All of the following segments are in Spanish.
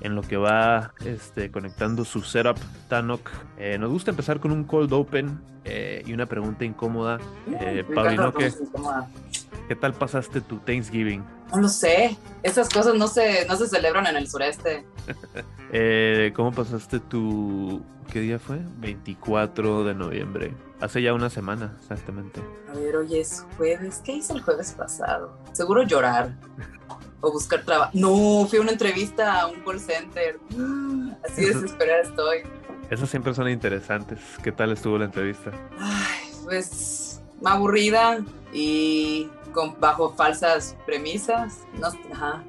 en lo que va este, conectando su setup Tanok. Eh, nos gusta empezar con un cold open eh, y una pregunta incómoda. Eh, Paulino, ¿qué, ¿qué tal pasaste tu Thanksgiving? No lo sé. Esas cosas no se, no se celebran en el sureste. Eh, ¿Cómo pasaste tu... ¿Qué día fue? 24 de noviembre. Hace ya una semana, exactamente. A ver, hoy es jueves. ¿Qué hice el jueves pasado? Seguro llorar. O buscar trabajo. No, fui a una entrevista a un call center. Así desesperada estoy. Esas siempre son interesantes. ¿Qué tal estuvo la entrevista? Ay, pues aburrida y con, bajo falsas premisas. No, ajá.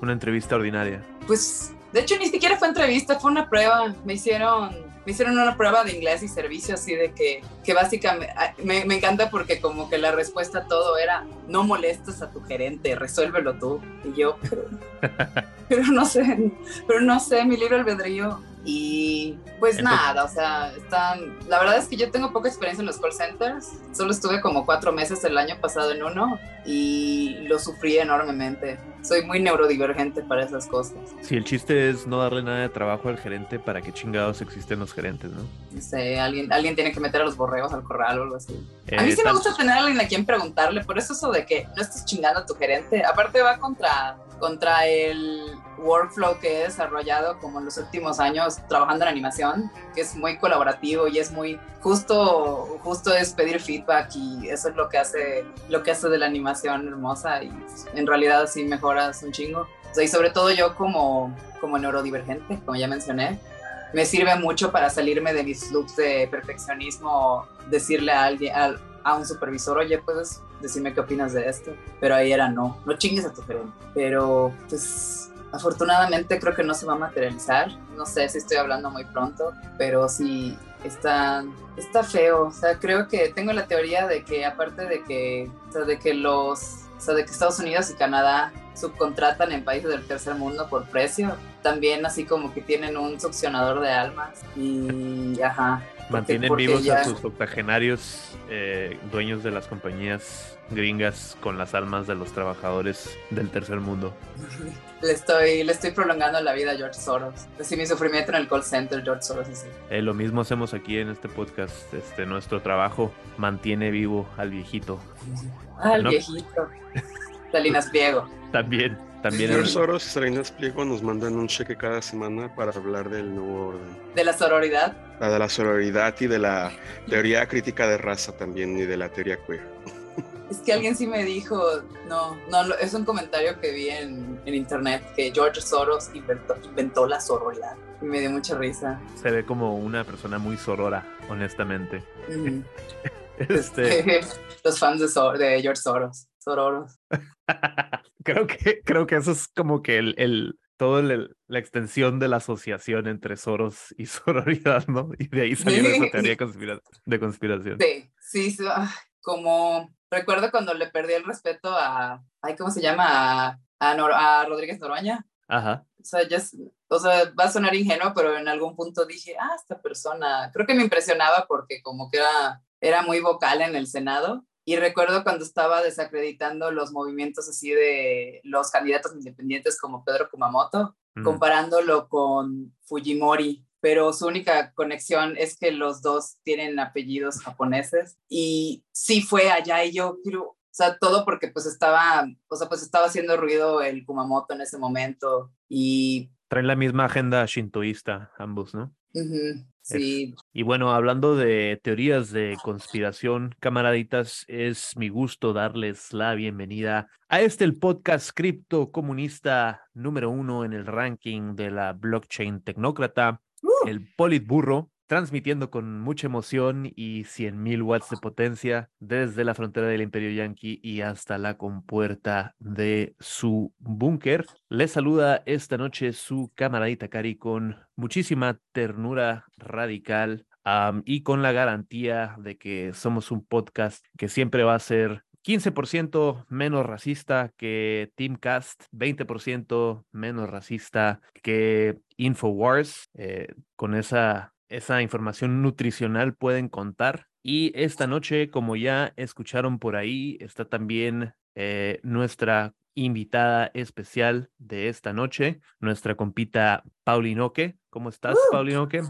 Una entrevista ordinaria. Pues, de hecho, ni siquiera fue entrevista, fue una prueba. Me hicieron, me hicieron una prueba de inglés y servicio, así de que, que básicamente, ah, me, me encanta porque como que la respuesta a todo era, no molestes a tu gerente, resuélvelo tú. Y yo, pero, pero no sé, pero no sé, mi libre albedrío. Y pues Entonces- nada, o sea, están, la verdad es que yo tengo poca experiencia en los call centers, solo estuve como cuatro meses el año pasado en uno y lo sufrí enormemente. Soy muy neurodivergente para esas cosas. Si el chiste es no darle nada de trabajo al gerente, ¿para qué chingados existen los gerentes, no? Sé, alguien, alguien tiene que meter a los borregos al corral o algo así. A mí Eh, sí me tal- gusta tener a alguien a quien preguntarle, por eso eso de que no estés chingando a tu gerente. Aparte va contra, contra el workflow que he desarrollado como en los últimos años trabajando en animación, que es muy colaborativo y es muy justo, justo es pedir feedback y eso es lo que hace, lo que hace de la animación hermosa y en realidad sí mejoras un chingo. O sea, y sobre todo yo como, como neurodivergente, como ya mencioné, me sirve mucho para salirme de mis loops de perfeccionismo, decirle a alguien, a, a un supervisor, oye, puedes decirme qué opinas de esto, pero ahí era no, no chingues a tu gerente. Pero pues afortunadamente creo que no se va a materializar, no sé si estoy hablando muy pronto, pero sí está, está feo, o sea, creo que tengo la teoría de que aparte de que, o sea, de que los, o sea, de que Estados Unidos y Canadá subcontratan en países del tercer mundo por precio, también así como que tienen un succionador de almas y ajá. Mantienen porque vivos ya- a sus octogenarios eh, dueños de las compañías gringas con las almas de los trabajadores del tercer mundo. Le estoy, le estoy prolongando la vida a George Soros. Así mi sufrimiento en el call center, George Soros así. Eh, lo mismo hacemos aquí en este podcast. Este, nuestro trabajo mantiene vivo al viejito. No. viejito. Salinas Pliego. También, también. George el- Soros y Salinas Pliego nos mandan un cheque cada semana para hablar del nuevo orden. De la sororidad. La de la sororidad y de la teoría crítica de raza también y de la teoría queer. Es que alguien sí me dijo, no, no, es un comentario que vi en, en internet, que George Soros inventó, inventó la sororidad. Y me dio mucha risa. se ve como una persona muy sorora, honestamente. Ujú. Este, Los fans de, Sor- de George Soros. Sororos. creo que, creo que eso es como que el, el todo el- la extensión de la asociación entre Soros y sororidad, ¿no? Y de ahí salió esa teoría de, conspira- de conspiración. Sí, sí, sí, ah, como recuerdo cuando le perdí el respeto a, ay, ¿cómo se llama? A, a, Nor- a Rodríguez Noroña. Ajá. O sea, ya es- o sea, va a sonar ingenuo, pero en algún punto dije, ah, esta persona, creo que me impresionaba porque como que era, era muy vocal en el Senado. Y recuerdo cuando estaba desacreditando los movimientos así de los candidatos independientes como Pedro Kumamoto, Mm. comparándolo con Fujimori, pero su única conexión es que los dos tienen apellidos japoneses y sí fue allá y yo quiero, o sea, todo porque pues estaba, o sea, pues estaba haciendo ruido el Kumamoto en ese momento y Traen la misma agenda shintoísta ambos, ¿no? ujú, sí, Y bueno, hablando de teorías de conspiración, camaraditas, es mi gusto darles la bienvenida a este el podcast cripto comunista número uno en el ranking de la blockchain tecnócrata, Uh. el Politburro, transmitiendo con mucha emoción y 100.000 watts de potencia desde la frontera del Imperio Yankee y hasta la compuerta de su búnker. Les saluda esta noche su camaradita Cari con muchísima ternura radical y con la garantía de que somos un podcast que siempre va a ser 15% menos racista que Teamcast, 20% menos racista que Infowars. Eh, con esa, esa información nutricional pueden contar. Y esta noche, como ya escucharon por ahí, está también eh, nuestra invitada especial de esta noche, nuestra compita Paulinoque. ¿Cómo estás, Uh. Paulinoque?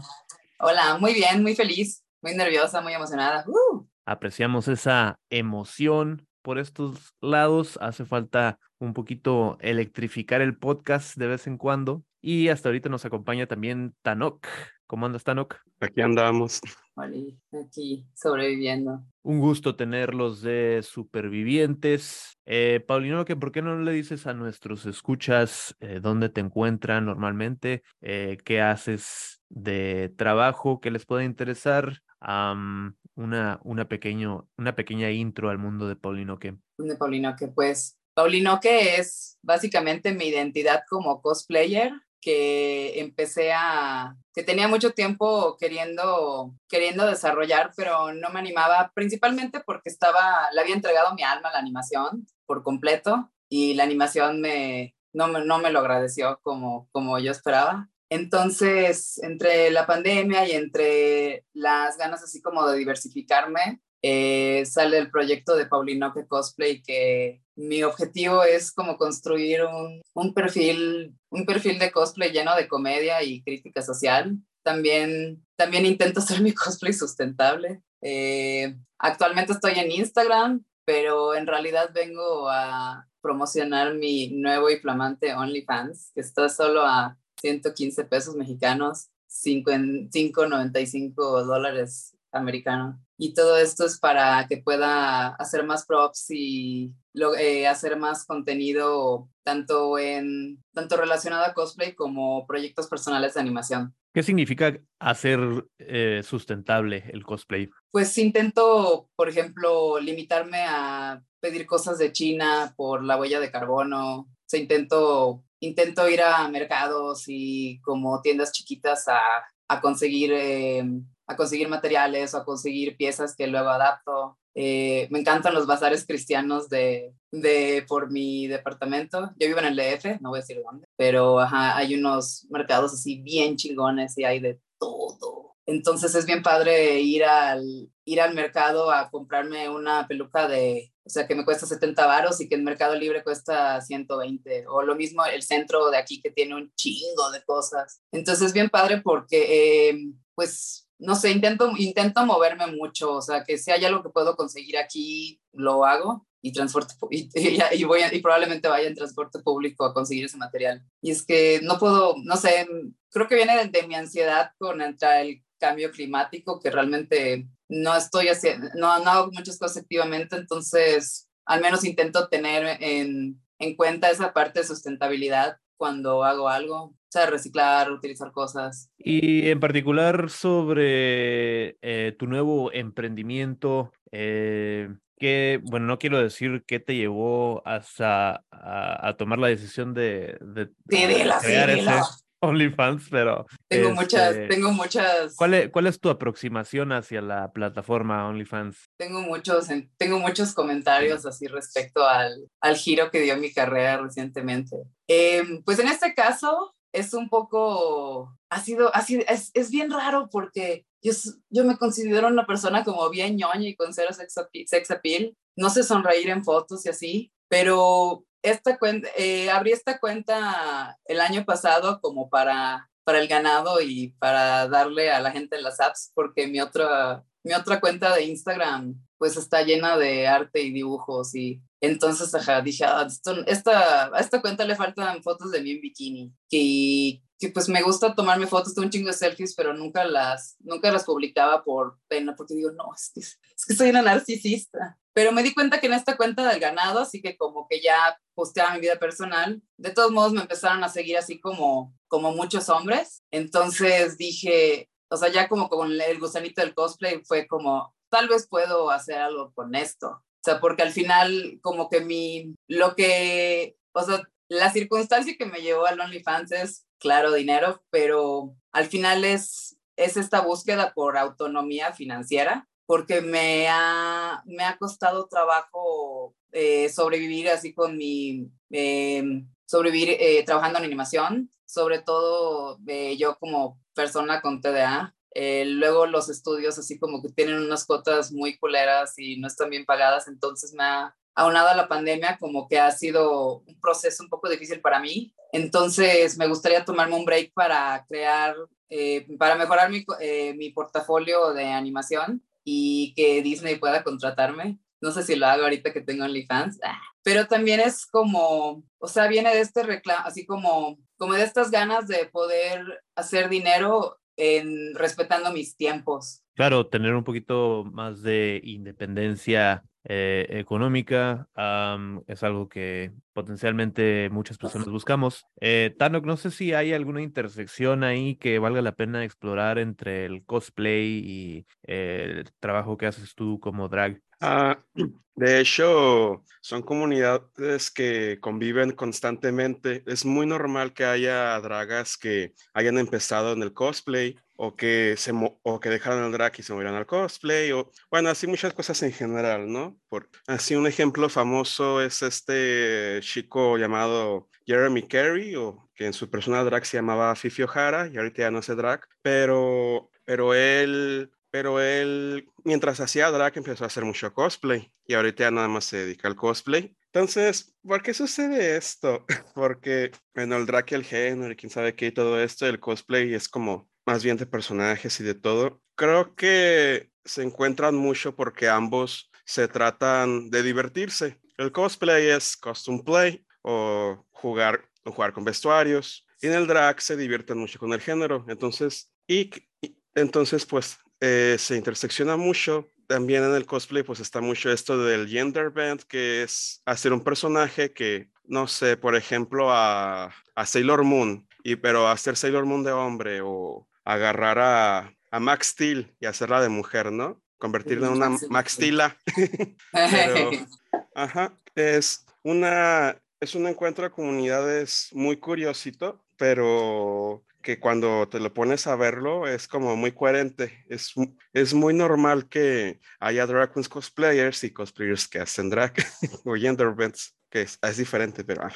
Hola, muy bien, muy feliz, muy nerviosa, muy emocionada. Uh, Apreciamos esa emoción por estos lados. Hace falta un poquito electrificar el podcast de vez en cuando. Y hasta ahorita nos acompaña también Tanok. ¿Cómo andas, Tanok? Aquí andamos. Oli, aquí sobreviviendo. Un gusto tenerlos de supervivientes. Eh, Paulino, que ¿por qué no le dices a nuestros escuchas eh, dónde te encuentran normalmente? Eh, ¿Qué haces de trabajo que les pueda interesar? Una, una, pequeño, una pequeña intro al mundo de Paulino que. De Paulino que pues, Paulino que es básicamente mi identidad como cosplayer que empecé a, que tenía mucho tiempo queriendo, queriendo desarrollar, pero no me animaba, principalmente porque estaba, le había entregado mi alma a la animación por completo y la animación me, no, me, no me lo agradeció como, como yo esperaba. Entonces, entre la pandemia y entre las ganas así como de diversificarme, eh, sale el proyecto de Paulinoque Cosplay que mi objetivo es como construir un, un, perfil, un perfil de cosplay lleno de comedia y crítica social. También, también intento hacer mi cosplay sustentable. Eh, actualmente estoy en Instagram, pero en realidad vengo a promocionar mi nuevo y flamante OnlyFans, que está solo a 115 pesos mexicanos, 5,95 dólares americanos. Y todo esto es para que pueda hacer más props y lo, eh, hacer más contenido tanto, en, tanto relacionado a cosplay como proyectos personales de animación. ¿Qué significa hacer eh, sustentable el cosplay? Pues intento, por ejemplo, limitarme a pedir cosas de China por la huella de carbono. O sea, intento, intento ir a mercados y como tiendas chiquitas a, a conseguir... Eh, a conseguir materiales o a conseguir piezas que luego adapto. Eh, me encantan los bazares cristianos de, de, por mi departamento. Yo vivo en el DF, no voy a decir dónde, pero hay unos mercados así bien chingones y hay de todo. Entonces es bien padre ir al, ir al mercado a comprarme una peluca de, o sea, que me cuesta 70 varos y que en Mercado Libre cuesta 120. O lo mismo el centro de aquí que tiene un chingo de cosas. Entonces es bien padre porque, eh, pues, no sé, intento, intento moverme mucho, o sea, que si hay algo que puedo conseguir aquí, lo hago y transporte y, voy y probablemente vaya en transporte público a conseguir ese material. Y es que no puedo, no sé, creo que viene de, mi ansiedad contra el cambio climático, que realmente no estoy haciendo, no, no hago muchas cosas activamente, entonces al menos intento tener en, en cuenta esa parte de sustentabilidad cuando hago algo, o sea, reciclar, utilizar cosas. Y en particular sobre eh, tu nuevo emprendimiento, eh, que, bueno, no quiero decir qué te llevó hasta a, a tomar la decisión de, de, sí, de la, crear sí, ese OnlyFans, pero... Tengo este, muchas, tengo muchas... ¿cuál es, ¿Cuál es tu aproximación hacia la plataforma OnlyFans? Tengo muchos, tengo muchos comentarios así respecto al, al giro que dio mi carrera recientemente. Eh, pues en este caso es un poco, ha sido, ha sido es, es bien raro porque yo, yo me considero una persona como bien ñoña y con cero sex appeal, sex appeal. No sé sonreír en fotos y así, pero esta cuenta, eh, abrí esta cuenta el año pasado como para, para el ganado y para darle a la gente las apps, porque mi otra, mi otra cuenta de Instagram pues está llena de arte y dibujos y entonces ajá, dije, ah, esto, esta, a esta cuenta le faltan fotos de mí en bikini, que, que pues me gusta tomarme fotos de un chingo de selfies, pero nunca las, nunca las publicaba por pena, porque digo, no, es que, es que soy una narcisista. Pero me di cuenta que en esta cuenta del ganado, así que como que ya posteaba mi vida personal, de todos modos me empezaron a seguir así como, como muchos hombres. Entonces dije, o sea, ya como con el gusanito del cosplay fue como, tal vez puedo hacer algo con esto. O sea, porque al final como que mi, lo que, o sea, la circunstancia que me llevó al OnlyFans es, claro, dinero, pero al final es, es esta búsqueda por autonomía financiera porque me ha, me ha costado trabajo eh, sobrevivir así con mi, em, sobrevivir eh, trabajando en animación, sobre todo eh, yo como persona con TDA. luego los estudios así como que tienen unas cuotas muy culeras y no están bien pagadas, entonces me ha aunado a la pandemia como que ha sido un proceso un poco difícil para mí. Entonces me gustaría tomarme un break para crear, para mejorar mi, mi portafolio de animación y que Disney pueda contratarme. No sé si lo hago ahorita que tengo OnlyFans, ah, pero también es como, o sea, viene de este reclamo, así como, como de estas ganas de poder hacer dinero en respetando mis tiempos. Claro, tener un poquito más de independencia eh, económica es algo que potencialmente muchas personas buscamos. Eh, Tanok, no sé si hay alguna intersección ahí que valga la pena explorar entre el cosplay y el trabajo que haces tú como drag. Ah, de hecho, son comunidades que conviven constantemente. Es muy normal que haya dragas que hayan empezado en el cosplay o que, se o que dejaron el drag y se movieron al cosplay, o bueno, así muchas cosas en general, ¿no? Por, así un ejemplo famoso es este chico llamado Jeremy Carey, o que en su persona drag se llamaba Fifi O'Hara, y ahorita ya no hace drag, pero, pero él pero él, mientras hacía drag, empezó a hacer mucho cosplay y ahorita ya nada más se dedica al cosplay. Entonces, ¿por qué sucede esto? Porque, en el drag y el género y quién sabe qué y todo esto, el cosplay es como más bien de personajes y de todo. Creo que se encuentran mucho porque ambos se tratan de divertirse. El cosplay es costume play o jugar, o jugar con vestuarios. Y en el drag se divierten mucho con el género. Entonces, y, entonces pues eh, se intersecciona mucho. También en el cosplay pues está mucho esto del gender band, que es hacer un personaje que, no sé, por ejemplo, a, a Sailor Moon, y, pero hacer Sailor Moon de hombre o agarrar a, a Max Steel y hacerla de mujer, ¿no? Convertirla en una Max Steela. ajá, es una, es un encuentro de comunidades muy curiosito, pero que cuando te lo pones a verlo es como muy coherente. Es, es muy normal que haya drag queens cosplayers y cosplayers que hacen drag o gender events, que es, es diferente, pero...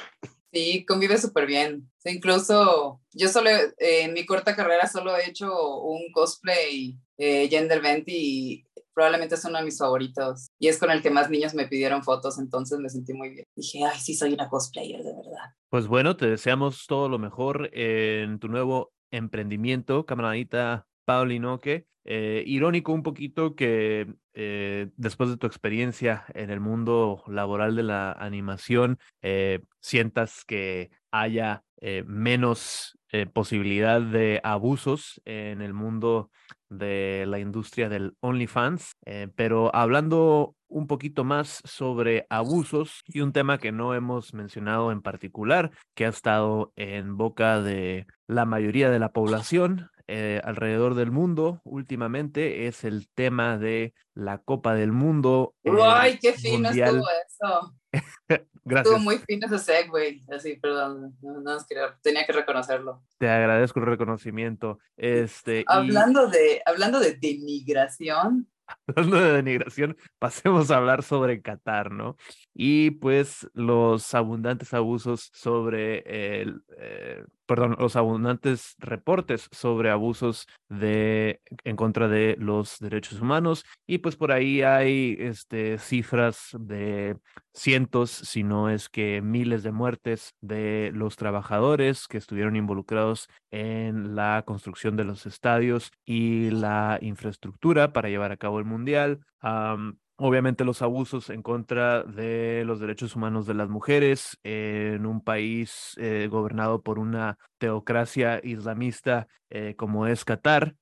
Sí, convive súper bien. incluso yo solo, eh, en mi corta carrera solo he hecho un cosplay eh, gender event y probablemente es uno de mis favoritos. Y es con el que más niños me pidieron fotos, entonces me sentí muy bien. Dije, ay, sí, soy una cosplayer, de verdad. Pues bueno, te deseamos todo lo mejor en tu nuevo emprendimiento, camaradita Paulinoque. Eh, irónico un poquito que eh, después de tu experiencia en el mundo laboral de la animación, eh, sientas que haya menos posibilidad de abusos en el mundo de la industria del OnlyFans. pero hablando un poquito más sobre abusos y un tema que no hemos mencionado en particular, que ha estado en boca de la mayoría de la población eh, alrededor del mundo últimamente es el tema de la Copa del Mundo. ¡Ay, qué fino estuvo eso! Gracias. Estuvo muy fino ese segue, así, perdón, no, tenía que reconocerlo. Te agradezco el reconocimiento. Este, hablando, de, hablando de denigración, hablando de denigración, pasemos a hablar sobre Qatar, ¿no? Y pues los abundantes abusos sobre el, eh, perdón, los abundantes reportes sobre abusos de en contra de los derechos humanos y pues por ahí hay este cifras de cientos, si no es que miles de muertes de los trabajadores que estuvieron involucrados en la construcción de los estadios y la infraestructura para llevar a cabo el mundial. Obviamente los abusos en contra de los derechos humanos de las mujeres en un país eh, gobernado por una teocracia islamista eh, como es Qatar,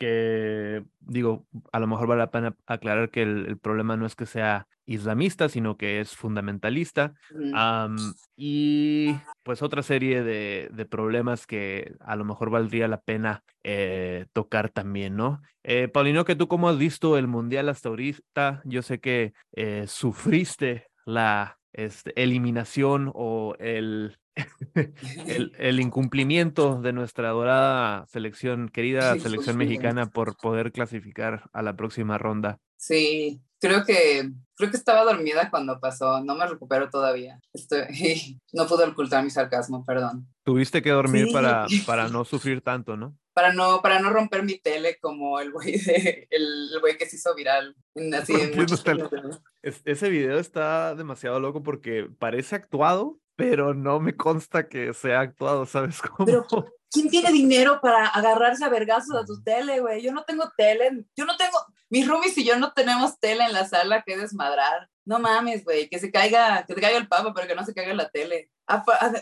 que digo, a lo mejor vale la pena aclarar que el, problema no es que sea islamista, sino que es fundamentalista. y pues otra serie de, de, problemas que a lo mejor valdría la pena eh, tocar también, ¿no? Eh, Paulino, que tú cómo has visto el Mundial hasta ahorita, yo sé que eh, sufriste la este, eliminación o el el, el incumplimiento de nuestra dorada selección, querida selección mexicana por poder clasificar a la próxima ronda. Sí, creo que creo que estaba dormida cuando pasó, no me recupero todavía. Estoy, no pude ocultar mi sarcasmo, perdón. Tuviste que dormir Sí. para, para no sufrir tanto, ¿no? Para no, para no romper mi tele como el güey de, el, el güey que se hizo viral. Así en. Es- ese video está demasiado loco porque parece actuado, pero no me consta que sea actuado, ¿sabes cómo? Pero- ¿Quién tiene dinero para agarrarse a vergazos a tu tele, güey? Yo no tengo tele, yo no tengo, mis roomies y yo no tenemos tele en la sala que desmadrar. No mames, güey, que se caiga, que se caiga el papa, pero que no se caiga la tele.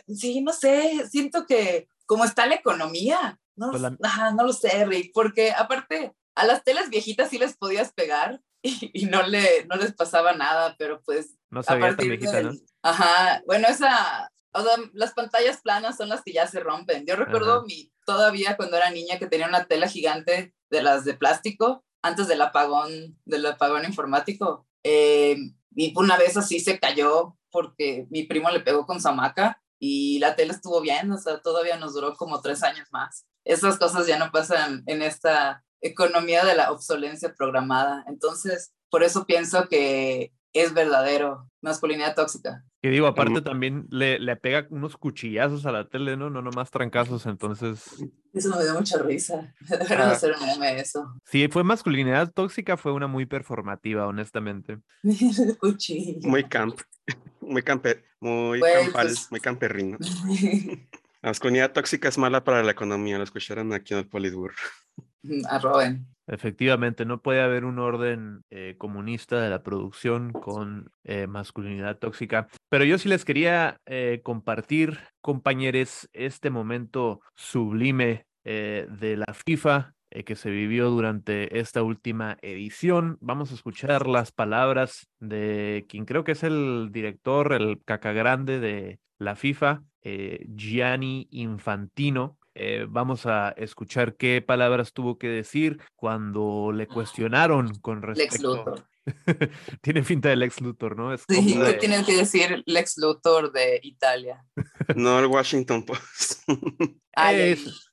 Sí, no sé, siento que como está la economía, no, Pues la- ajá, no lo sé, Rick, porque aparte a las teles viejitas sí les podías pegar y, y no, le, no les pasaba nada, pero pues No se a veía tan viejita, ¿no? del- Ajá, bueno, esa, o sea, las pantallas planas son las que ya se rompen. Yo recuerdo Ajá. mi, todavía cuando era niña que tenía una tela gigante de las de plástico antes del apagón, del apagón informático. Eh, y una vez así se cayó porque mi primo le pegó con su hamaca y la tela estuvo bien, o sea, todavía nos duró como tres años más. Esas cosas ya no pasan en esta economía de la obsolencia programada. Entonces, por eso pienso que es verdadero masculinidad tóxica. Que digo, aparte también le, le pega unos cuchillazos a la tele, ¿no? No nomás trancazos, ences Eso me dio mucha risa. Deberían Ah. hacer un meme de eso. si fue masculinidad tóxica, fue una muy performativa, honestamente. Cuchillo. Muy camp, muy camper, muy Pues, campal, pues- muy camperrino. La masculinidad tóxica es mala para la economía, lo escucharon aquí en el Politbur. Arroben. Efectivamente, no puede haber un orden eh, comunista de la producción con eh, masculinidad tóxica. Pero yo sí les quería eh, compartir, compañeros, este momento sublime eh, de la FIFA que se vivió durante esta última edición. Vamos a escuchar las palabras de quien creo que es el director, el caca grande de la FIFA, Gianni Infantino. Eh, vamos a escuchar qué palabras tuvo que decir cuando le cuestionaron con Lex respecto. Luthor. Tiene finta de Lex Luthor, ¿no? Es Sí, como ¿qué de- tienen que decir Lex Luthor de Italia? No el Washington Post. Ah, Es-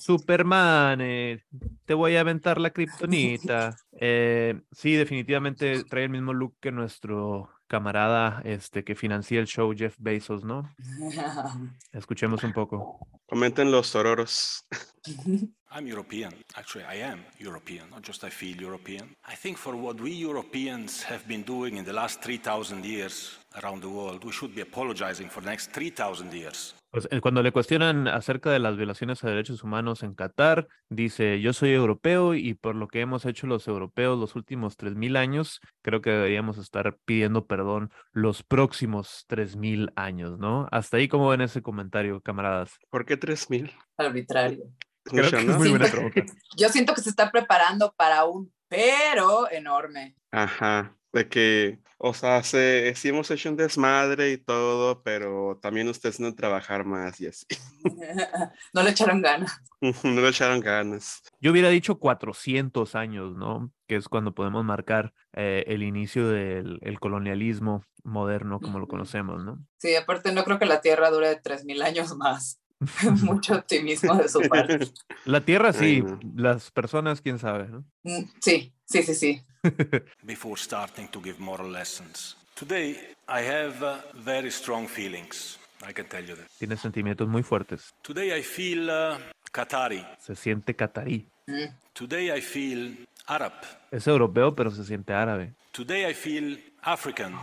Superman, eh, te voy a aventar la kriptonita. Eh, sí, definitivamente trae el mismo look que nuestro camarada este, que financia el show, Jeff Bezos, ¿no? Escuchemos un poco. Comenten los tororos. I'm European. Actually, I am European, not just I feel European. I think for what we Europeans have been doing in the last 3,000 years around the world, we should be apologizing for the next 3,000 years. Pues, eh, cuando le cuestionan acerca de las violaciones a derechos humanos en Qatar, dice, yo soy europeo y por lo que hemos hecho los europeos los últimos 3.000 años, creo que deberíamos estar pidiendo perdón los próximos 3.000 años, ¿no? Hasta ahí, ¿cómo ven ese comentario, camaradas? ¿Por qué 3000? Arbitrario. Creo Mucho, que es ¿no? muy buena Siento- pregunta. Yo siento que se está preparando para un pero enorme. Ajá, de que, o sea, se, sí hemos hecho un desmadre y todo, pero también ustedes no trabajar más y así. no le echaron ganas. no le echaron ganas. Yo hubiera dicho 400 años, ¿no? Que es cuando podemos marcar eh, el inicio del el colonialismo moderno como lo conocemos, ¿no? Sí, aparte no creo que la Tierra dure 3.000 años más. Mucho optimismo de su parte. La Tierra Ay, sí, no. las personas, quién sabe, ¿no? Mm, Sí, sí, sí, sí. Before starting to give moral lessons. Today, I have uh, very strong feelings. I can tell you that. Tiene sentimientos muy fuertes. Today, I feel uh, Qatari. Se siente catarí. Mm. Today, I feel Arab. Es europeo, pero se siente árabe. Today, I feel African.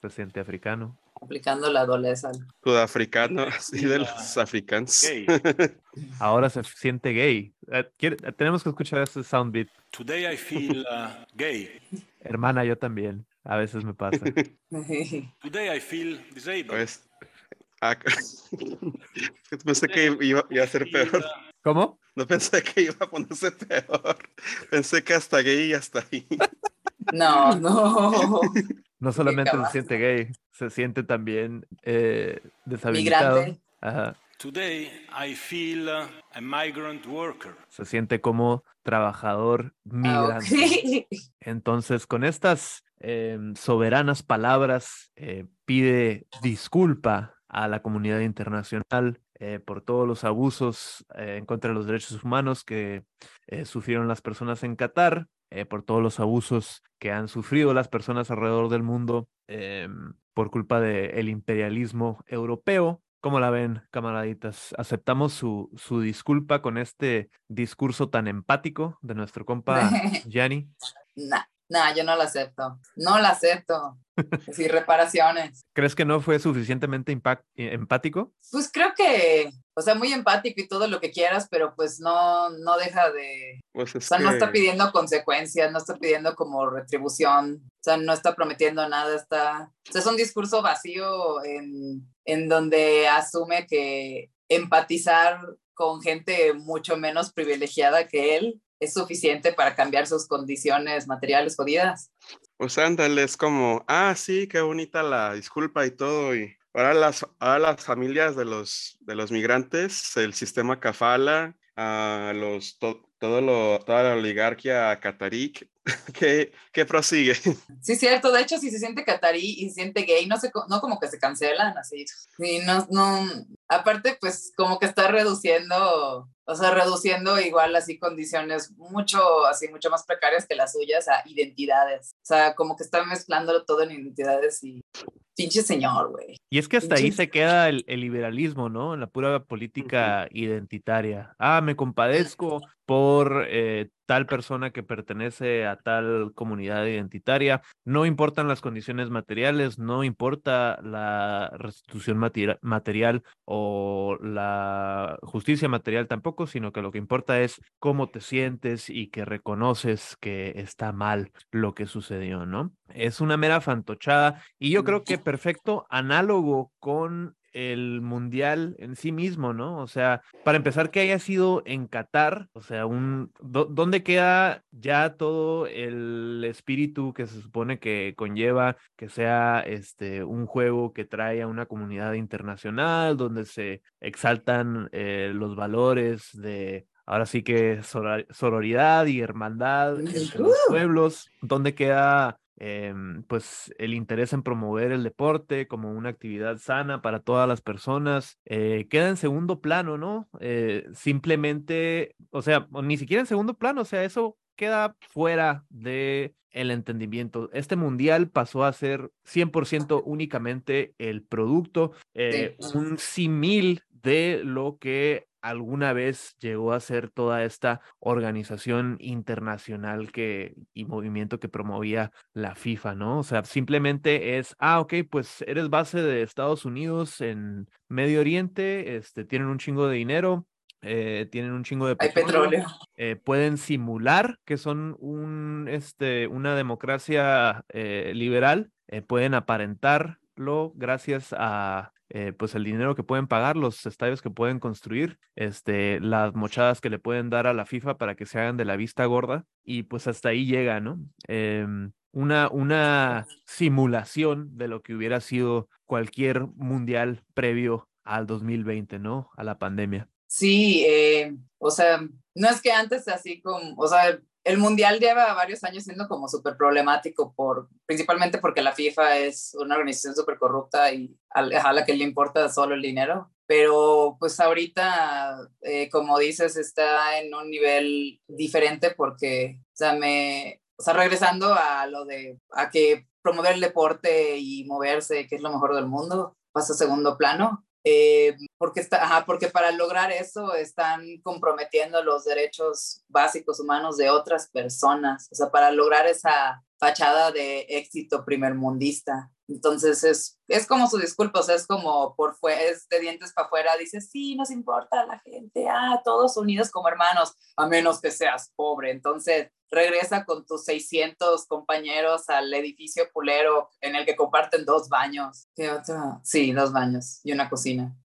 Se siente africano. Aplicando la adolescente. Sudafricano, así de los africanos. Gay. Ahora se siente gay. Eh, tenemos que escuchar ese soundbeat. Today, I feel uh, gay. Hermana, yo también. A veces me pasa. Today, I feel disabled. Pues, ah, pensé que iba, iba a ser peor. ¿Cómo? No pensé que iba a ponerse peor. Pensé que hasta gay y hasta ahí. No, no. No solamente se siente gay, se siente también eh, deshabilitado. Migrante. Ajá. Today, I feel a migrant worker. Se siente como trabajador Ah, migrante. ok. Entonces, con estas em, soberanas palabras, eh, pide disculpa a la comunidad internacional eh, por todos los abusos eh, en contra de los derechos humanos que eh, sufrieron las personas en Qatar, por todos los abusos que han sufrido las personas alrededor del mundo por culpa del imperialismo europeo. ¿Cómo la ven, camaraditas? ¿Aceptamos su, su disculpa con este discurso tan empático de nuestro compa Gianni? Nah. No, yo no la acepto. No la acepto. Sin reparaciones. ¿Crees que no fue suficientemente eh, empático? Pues creo que, o sea, muy empático y todo lo que quieras, pero pues no, no deja de... Pues o sea, no está pidiendo consecuencias, no está pidiendo como retribución, o sea, no está prometiendo nada, está... O sea, es un discurso vacío en, en donde asume que empatizar con gente mucho menos privilegiada que él es suficiente para cambiar sus condiciones materiales jodidas. Pues ándale, es como, ah, sí, qué bonita la disculpa y todo. Y ahora las, las familias de los, de los migrantes, el sistema Kafala, a los, todo lo, toda la oligarquía catarí que, que prosigue. Sí, cierto. De hecho, si se siente catarí y se siente gay, no, se, no como que se cancelan así. Y no, no, aparte, pues como que está reduciendo, o sea, reduciendo igual así condiciones mucho, así mucho más precarias que las suyas a identidades. O sea, como que está mezclándolo todo en identidades y pinche señor, güey. Y es que hasta ahí se queda el, el, liberalismo, ¿no? En la pura política identitaria. Ah, me compadezco por eh, tal persona que pertenece a tal comunidad identitaria. No importan las condiciones materiales, no importa la restitución material o la justicia material tampoco, sino que lo que importa es cómo te sientes y que reconoces que está mal lo que sucedió, ¿no? Es una mera fantochada y yo creo que perfecto análogo con el mundial en sí mismo, ¿no? O sea, para empezar que haya sido en Qatar, o sea, un ¿dónde queda ya todo el espíritu que se supone que conlleva que sea este un juego que trae a una comunidad internacional donde se exaltan eh, los valores de ahora sí que sororidad y hermandad entre los pueblos, ¿dónde queda Em, pues el interés en promover el deporte como una actividad sana para todas las personas eh, queda en segundo plano, ¿no? Eh, simplemente, o sea, ni siquiera en segundo plano, o sea, eso queda fuera de el entendimiento. Este mundial pasó a ser 100% únicamente el producto, eh, un simil de lo que alguna vez llegó a ser toda esta organización internacional que, y movimiento que promovía la FIFA, ¿no? O sea, simplemente es, ah, ok, pues eres base de Estados Unidos en Medio Oriente, este, tienen un chingo de dinero, eh, tienen un chingo de petróleo, eh, pueden simular que son un, este, una democracia eh, liberal, pueden aparentarlo gracias a eh, pues el dinero que pueden pagar, los estadios que pueden construir, este, las mochadas que le pueden dar a la FIFA para que se hagan de la vista gorda y pues hasta ahí llega, ¿no? Em, una, una simulación de lo que hubiera sido cualquier mundial previo al 2020, ¿no? A la pandemia. Sí, eh, o sea, no es que antes así como, o sea, el mundial lleva varios años siendo como súper problemático, por, principalmente porque la FIFA es una organización súper corrupta y a, la que le importa solo el dinero. Pero pues ahorita, eh, como dices, está en un nivel diferente porque, o sea, me, o sea, regresando a lo de, a que promover el deporte y moverse, que es lo mejor del mundo, pasa a segundo plano. Eh, porque, está, porque para lograr eso están comprometiendo los derechos básicos humanos de otras personas, o sea, para lograr esa fachada de éxito primermundista. Entonces es, es como su disculpa, o sea, es como por es de dientes para afuera, dice, sí, nos importa la gente, ah, todos unidos como hermanos, a menos que seas pobre. Entonces regresa con tus 600 compañeros al edificio pulero en el que comparten dos baños. ¿Qué otro? Sí, dos baños y una cocina.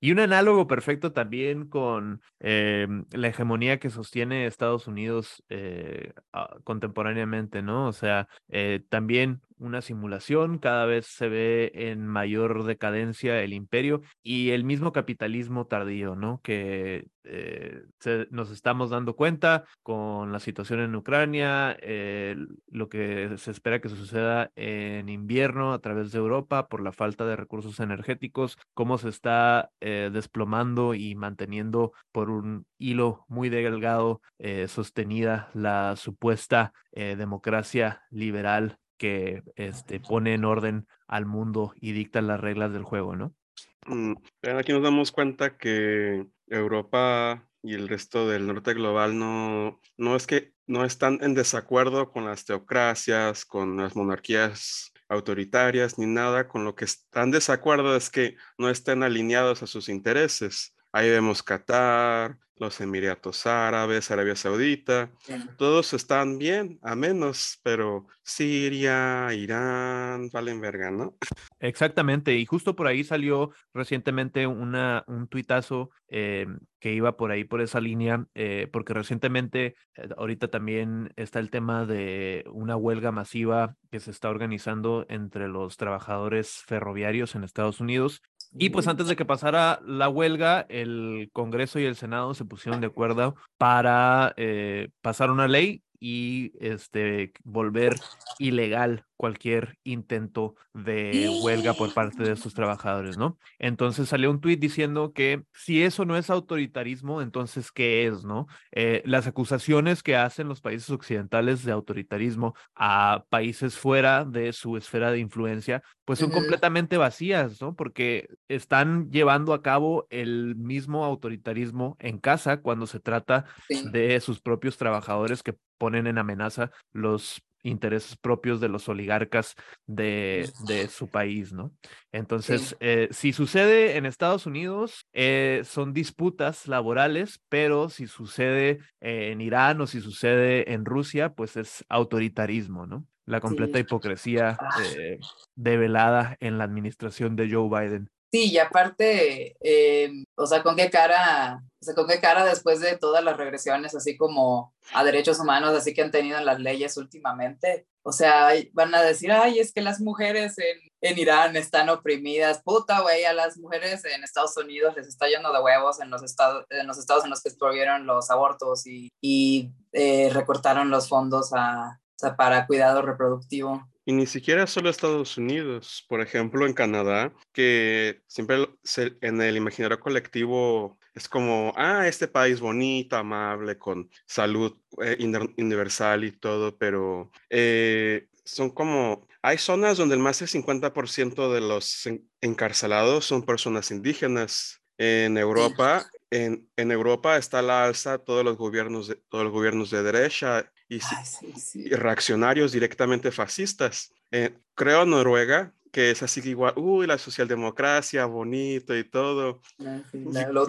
Y un análogo perfecto también con eh, la hegemonía que sostiene Estados Unidos eh, contemporáneamente, ¿no? O sea, eh, también una simulación, cada vez se ve en mayor decadencia el imperio y el mismo capitalismo tardío, ¿no? Que eh, nos estamos dando cuenta con la situación en Ucrania, eh, lo que se espera que suceda en invierno a través de Europa por la falta de recursos energéticos, cómo se está eh, desplomando y manteniendo por un hilo muy delgado sostenida la supuesta democracia liberal que este, pone en orden al mundo y dicta las reglas del juego, ¿no? Mm, aquí nos damos cuenta que Europa y el resto del norte global no, no es que no están en desacuerdo con las teocracias, con las monarquías autoritarias, ni nada, con lo que están en desacuerdo es que no estén alineados a sus intereses. Ahí vemos Qatar, los Emiratos Árabes, Arabia Saudita, todos están bien, a menos, pero Siria, Irán, valen verga, ¿no? Exactamente, y justo por ahí salió recientemente una, un tuitazo eh, que iba por ahí, por esa línea, eh, porque recientemente, eh, ahorita también está el tema de una huelga masiva que se está organizando entre los trabajadores ferroviarios en Estados Unidos y pues antes de que pasara la huelga, el Congreso y el Senado se pusieron de acuerdo para eh, pasar una ley y este, volver ilegal cualquier intento de huelga por parte de estos trabajadores, ¿no? Entonces salió un tuit diciendo que si eso no es autoritarismo, entonces ¿qué es, no? Eh, las acusaciones que hacen los países occidentales de autoritarismo a países fuera de su esfera de influencia, pues son completamente vacías, ¿no? Porque están llevando a cabo el mismo autoritarismo en casa cuando se trata de sus propios trabajadores que ponen en amenaza los intereses propios de los oligarcas de, de su país, ¿no? Entonces, eh, si sucede en Estados Unidos, eh, son disputas laborales, pero si sucede en Irán o si sucede en Rusia, pues es autoritarismo, ¿no? La completa hipocresía ah. eh, develada en la administración de Joe Biden. Sí, y aparte, o sea, ¿con qué cara o sea, con qué cara después de todas las regresiones, así como a derechos humanos, así que han tenido en las leyes últimamente. O sea, van a decir, ay, es que las mujeres en, en Irán están oprimidas. Puta, güey, a las mujeres en Estados Unidos les está yendo de huevos en los estados en los, estados en los que prohibieron los abortos y, y eh, recortaron los fondos a, sea, para cuidado reproductivo. Y ni siquiera solo Estados Unidos, por ejemplo en Canadá, que siempre en el imaginario colectivo es como, ah, este país bonito, amable, con salud eh, universal y todo, pero eh, son como, hay zonas donde el más del 50% de los encarcelados son personas indígenas. En Europa, en, en, Europa está la alza todos los gobiernos de, todos los gobiernos de derecha y, reaccionarios directamente fascistas. Eh, creo Noruega, que es así igual, uy, la socialdemocracia, bonito y todo. Ah,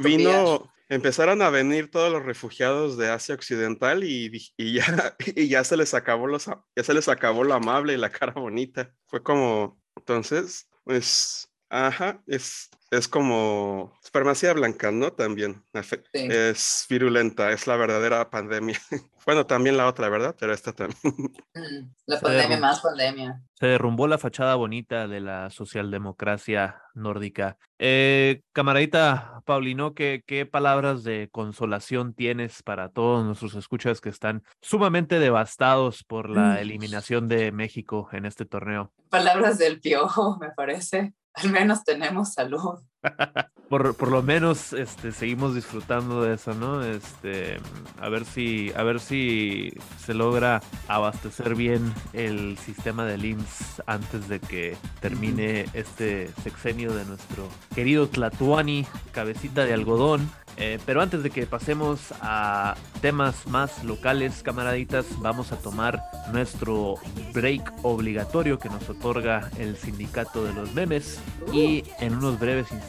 Vino, empezaron a venir todos los refugiados de Asia Occidental y, y, ya, y ya, se les acabó los, ya se les acabó lo amable y la cara bonita. Fue como, entonces, pues, ajá, es, es como farmacia blanca, ¿no? También es virulenta, es la verdadera pandemia. bueno, también la otra, ¿verdad? Pero esta también. Mm, la pandemia más pandemia. Se derrumbó la fachada bonita de la socialdemocracia nórdica. Eh, camaradita Paulino, ¿qué, ¿qué palabras de consolación tienes para todos nuestros escuchas que están sumamente devastados por la mm. eliminación de México en este torneo? Palabras del piojo, me parece al menos tenemos salud. Por, por, lo menos este, seguimos disfrutando de eso, ¿no? Este, a ver si, a ver si se logra abastecer bien el sistema de IMSS antes de que termine este sexenio de nuestro querido Tlatuani, cabecita de algodón. Eh, pero antes de que pasemos a temas más locales, camaraditas, vamos a tomar nuestro break obligatorio que nos otorga el sindicato de los memes y en unos breves instantes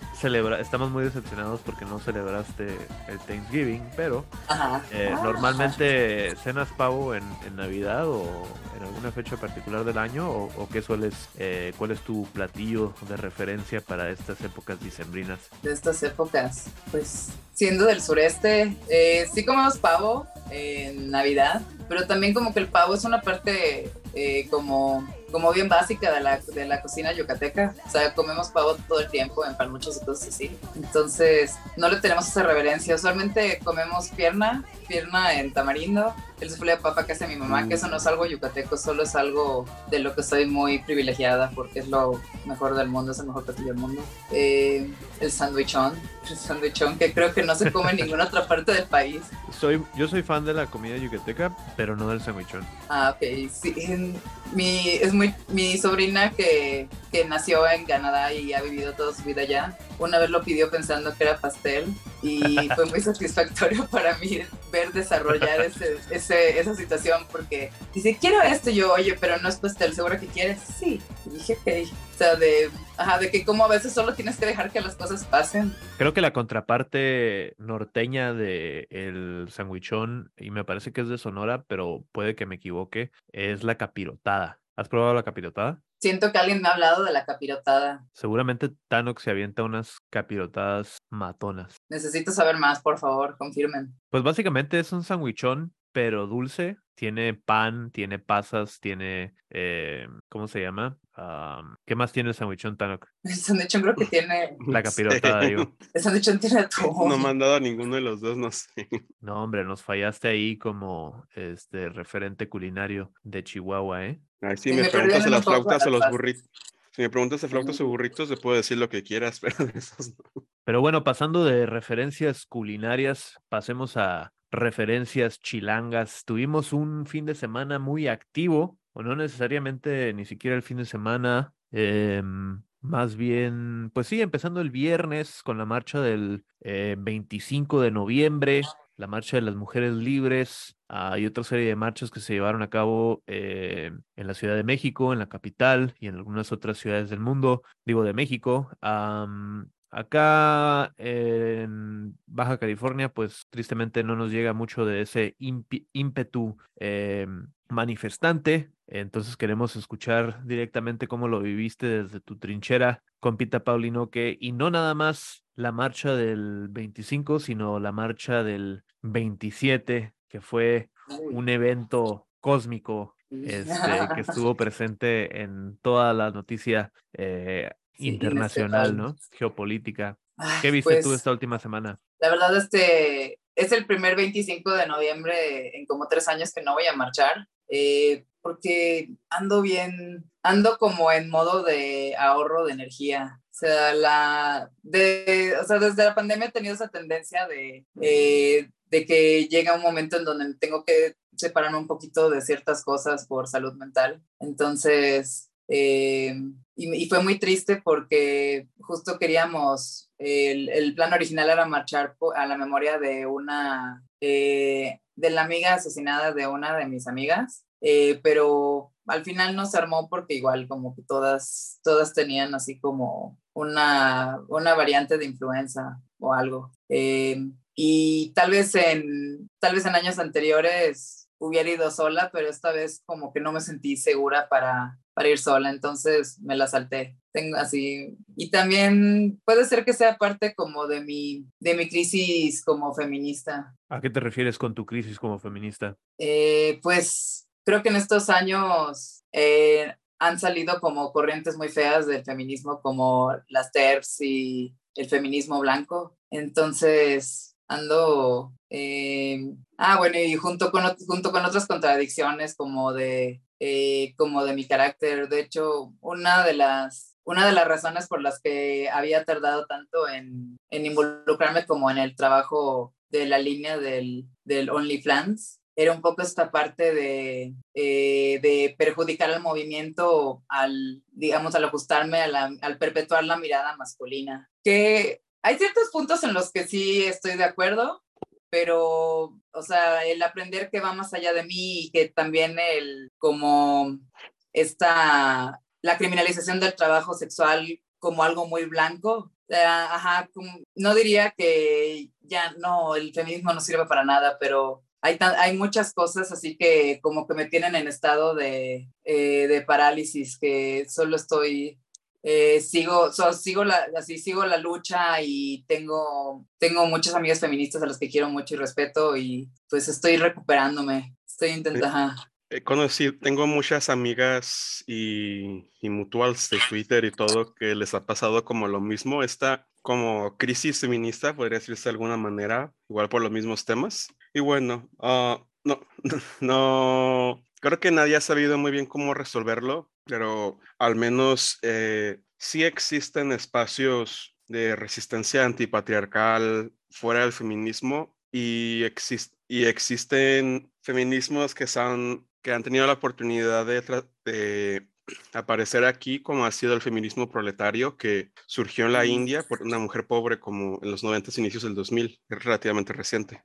celebra, estamos muy decepcionados porque no celebraste el Thanksgiving, pero Ajá. eh, Ah. normalmente cenas pavo en, en Navidad o en alguna fecha particular del año o, o qué sueles, eh, cuál es tu platillo de referencia para estas épocas dicembrinas. de estas épocas. Pues siendo del sureste, eh, sí comemos pavo en Navidad, pero también como que el pavo es una parte eh, como, como bien básica de la, de la cocina yucateca. O sea, comemos pavo todo el tiempo en palmuchos y cosas así. Entonces, no le tenemos esa reverencia. Usualmente comemos pierna, pierna en tamarindo, el suflé de papa que hace mi mamá, que eso no es algo yucateco, solo es algo de lo que soy muy privilegiada porque es lo mejor del mundo, es el mejor platillo del mundo. Eh, el sandwichón, el sandwichón que creo que no se come en ninguna otra parte del país. Soy, yo soy fan de la comida yucateca, pero no del sandwichón. Ah, ok, sí. Mi, es muy, mi sobrina que, que nació en Canadá y ha vivido toda su vida allá, una vez lo pidió pensando que era pastel y fue muy satisfactorio para mí ver desarrollar ese, ese- esa situación porque dice, quiero esto, y yo, oye, pero no es pastel, ¿seguro que quieres? Sí, dije, ok. O sea, de, ajá, de que como a veces solo tienes que dejar que las cosas pasen. Creo que la contraparte norteña de el sandwichón, y me parece que es de Sonora, pero puede que me equivoque, es la capirotada. ¿Has probado la capirotada? Siento que alguien me ha hablado de la capirotada. Seguramente Tanox se avienta unas capirotadas matonas. Necesito saber más, por favor, confirmen. Pues básicamente es un sandwichón, pero dulce. Tiene pan, tiene pasas, tiene, eh, ¿cómo se llama? Am, ¿Qué más tiene el sandwichón Tanok? El sandwichón creo que tiene, La capirotada, digo. el sandwichón tiene atún. No me han dado a ninguno de los dos, no sé. No, hombre, nos fallaste ahí como este referente culinario de Chihuahua, ¿eh? Ay, si Sí, me me preguntas de perdieron las flautas o los burritos. Si me preguntas de flautas o burritos, te puedo decir lo que quieras, pero de esos no. Pero bueno, pasando de referencias culinarias, pasemos a referencias chilangas. Tuvimos un fin de semana muy activo, o no necesariamente ni siquiera el fin de semana, em, más bien, pues sí, empezando el viernes con la marcha del eh, 25 de noviembre, la marcha de las mujeres libres, ah, y otra serie de marchas que se llevaron a cabo eh, en la Ciudad de México, en la capital y en algunas otras ciudades del mundo, digo de México. Acá en Baja California, pues tristemente no nos llega mucho de ese ímpetu eh, manifestante. Entonces queremos escuchar directamente cómo lo viviste desde tu trinchera, compita Paulino, que y no nada más la marcha del 25, sino la marcha del 27, que fue un evento cósmico este, que estuvo presente en toda la noticia eh, Sí, internacional. ¿no? Geopolítica. Ay, ¿Qué viste tú pues, esta última semana? La verdad, este es el primer 25 de noviembre en como tres años que no voy a marchar, eh, porque ando bien, ando como en modo de ahorro de energía. O sea, la, de, o sea desde la pandemia he tenido esa tendencia de, eh, de que llega un momento en donde tengo que separarme un poquito de ciertas cosas por salud mental. Entonces, eh, y, y fue muy triste porque justo queríamos, el, el plan original era marchar a la memoria de una, eh, de la amiga asesinada de una de mis amigas, eh, pero al final no se armó porque igual como que todas, todas tenían así como una, una variante de influenza o algo. Eh, y tal vez en, tal vez en años anteriores hubiera ido sola, pero esta vez como que no me sentí segura para, para ir sola, entonces me la salté. Tengo así, y también puede ser que sea parte como de mi, de mi crisis como feminista. ¿A qué te refieres con tu crisis como feminista? Eh, pues creo que en estos años eh, han salido como corrientes muy feas del feminismo, como las TERFs y el feminismo blanco. Entonces ando... eh, ah, bueno, y junto con, junto con otras contradicciones como de, eh, como de mi carácter. De hecho, una de las, una de las razones por las que había tardado tanto en, en involucrarme como en el trabajo de la línea del, del OnlyFans era un poco esta parte de, eh, de perjudicar al movimiento al, digamos, al ajustarme, a la- al perpetuar la mirada masculina. Que hay ciertos puntos en los que sí estoy de acuerdo, pero, o sea, el aprender que va más allá de mí y que también el, como esta, la criminalización del trabajo sexual como algo muy blanco, ajá, no diría que ya no, el feminismo no sirve para nada, pero hay, hay muchas cosas así que como que me tienen en estado de, eh, de parálisis, que solo estoy eh, sigo, sigo, la, así, sigo la lucha y tengo, tengo muchas amigas feministas a las que quiero mucho y respeto y pues estoy recuperándome, estoy intentando... He conocido, tengo muchas amigas y, y mutuals de Twitter y todo que les ha pasado como lo mismo, esta como crisis feminista, podría decirse de alguna manera, igual por los mismos temas. Y bueno, ah, no, no, creo que nadie ha sabido muy bien cómo resolverlo pero al menos eh, sí existen espacios de resistencia antipatriarcal fuera del feminismo y, y existen feminismos que, son, que han tenido la oportunidad de, de aparecer aquí, como ha sido el feminismo proletario que surgió en la India por una mujer pobre como en los 90 inicios del 2000, es relativamente reciente.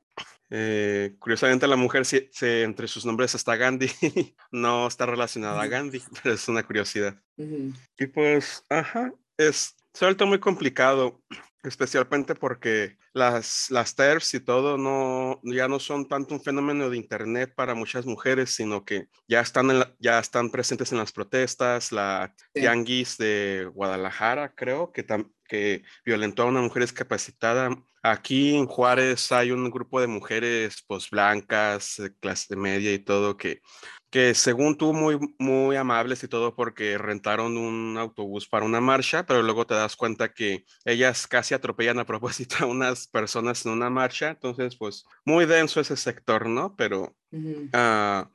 Eh, curiosamente la mujer se, entre sus nombres está Gandhi, no está relacionada a Gandhi, pero es una curiosidad. Y pues, ajá, es, se muy complicado especialmente porque las, las TERFs y todo no, ya no son tanto un fenómeno de Internet para muchas mujeres, sino que ya están, ya están presentes en las protestas, la Yanguis de Guadalajara, creo, que, que violentó a una mujer discapacitada. Aquí en Juárez hay un grupo de mujeres pues blancas, clase media y todo, que que según tú muy, muy amables y todo porque rentaron un autobús para una marcha, pero luego te das cuenta que ellas casi atropellan a propósito a unas personas en una marcha, entonces pues muy denso ese sector, ¿no? Pero ah,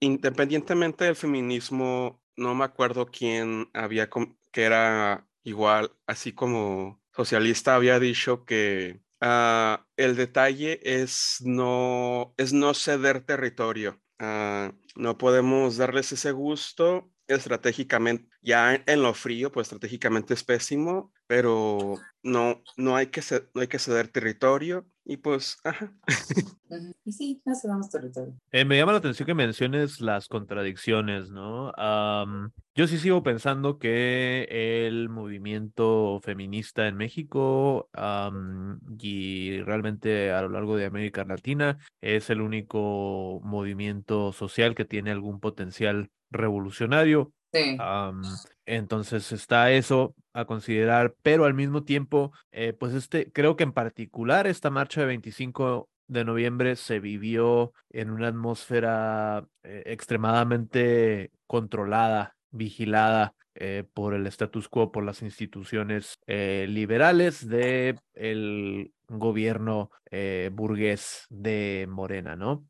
independientemente del feminismo, no me acuerdo quién había, que era igual, así como socialista, había dicho que ah, el detalle es no, es no ceder territorio. Ah, no podemos darles ese gusto estratégicamente, ya en lo frío, pues estratégicamente es pésimo, pero no, no, hay, que no hay que ceder territorio y pues, ajá. Y sí, no cedamos territorio. Eh, me llama la atención que menciones las contradicciones, ¿no? yo sí sigo pensando que el movimiento feminista en México y realmente a lo largo de América Latina es el único movimiento social que tiene algún potencial revolucionario. Entonces está eso a considerar, pero al mismo tiempo, eh, pues este, creo que en particular esta marcha de 25 de noviembre se vivió en una atmósfera eh, extremadamente controlada, vigilada eh, por el status quo, por las instituciones liberales del el gobierno burgués de Morena, ¿no?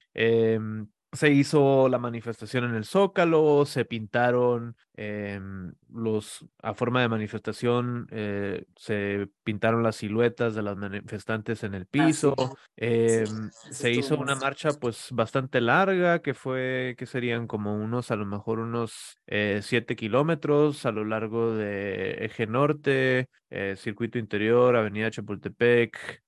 Se hizo la manifestación en el Zócalo, se pintaron em, los, a forma de manifestación, eh, se pintaron las siluetas de las manifestantes en el ah, piso, em, se hizo una marcha pues bastante larga, que fue, que serían como unos, a lo mejor unos eh, siete kilómetros a lo largo de Eje Norte, eh, Circuito Interior, Avenida Chapultepec,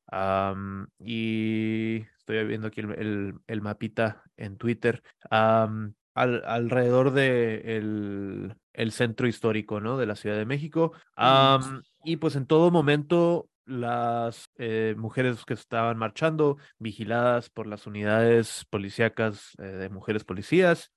y estoy viendo aquí el, el, mapita en Twitter, al, alrededor del de el centro histórico, ¿no? De la Ciudad de México. y pues en todo momento las eh, mujeres que estaban marchando, vigiladas por las unidades policíacas eh, de mujeres policías,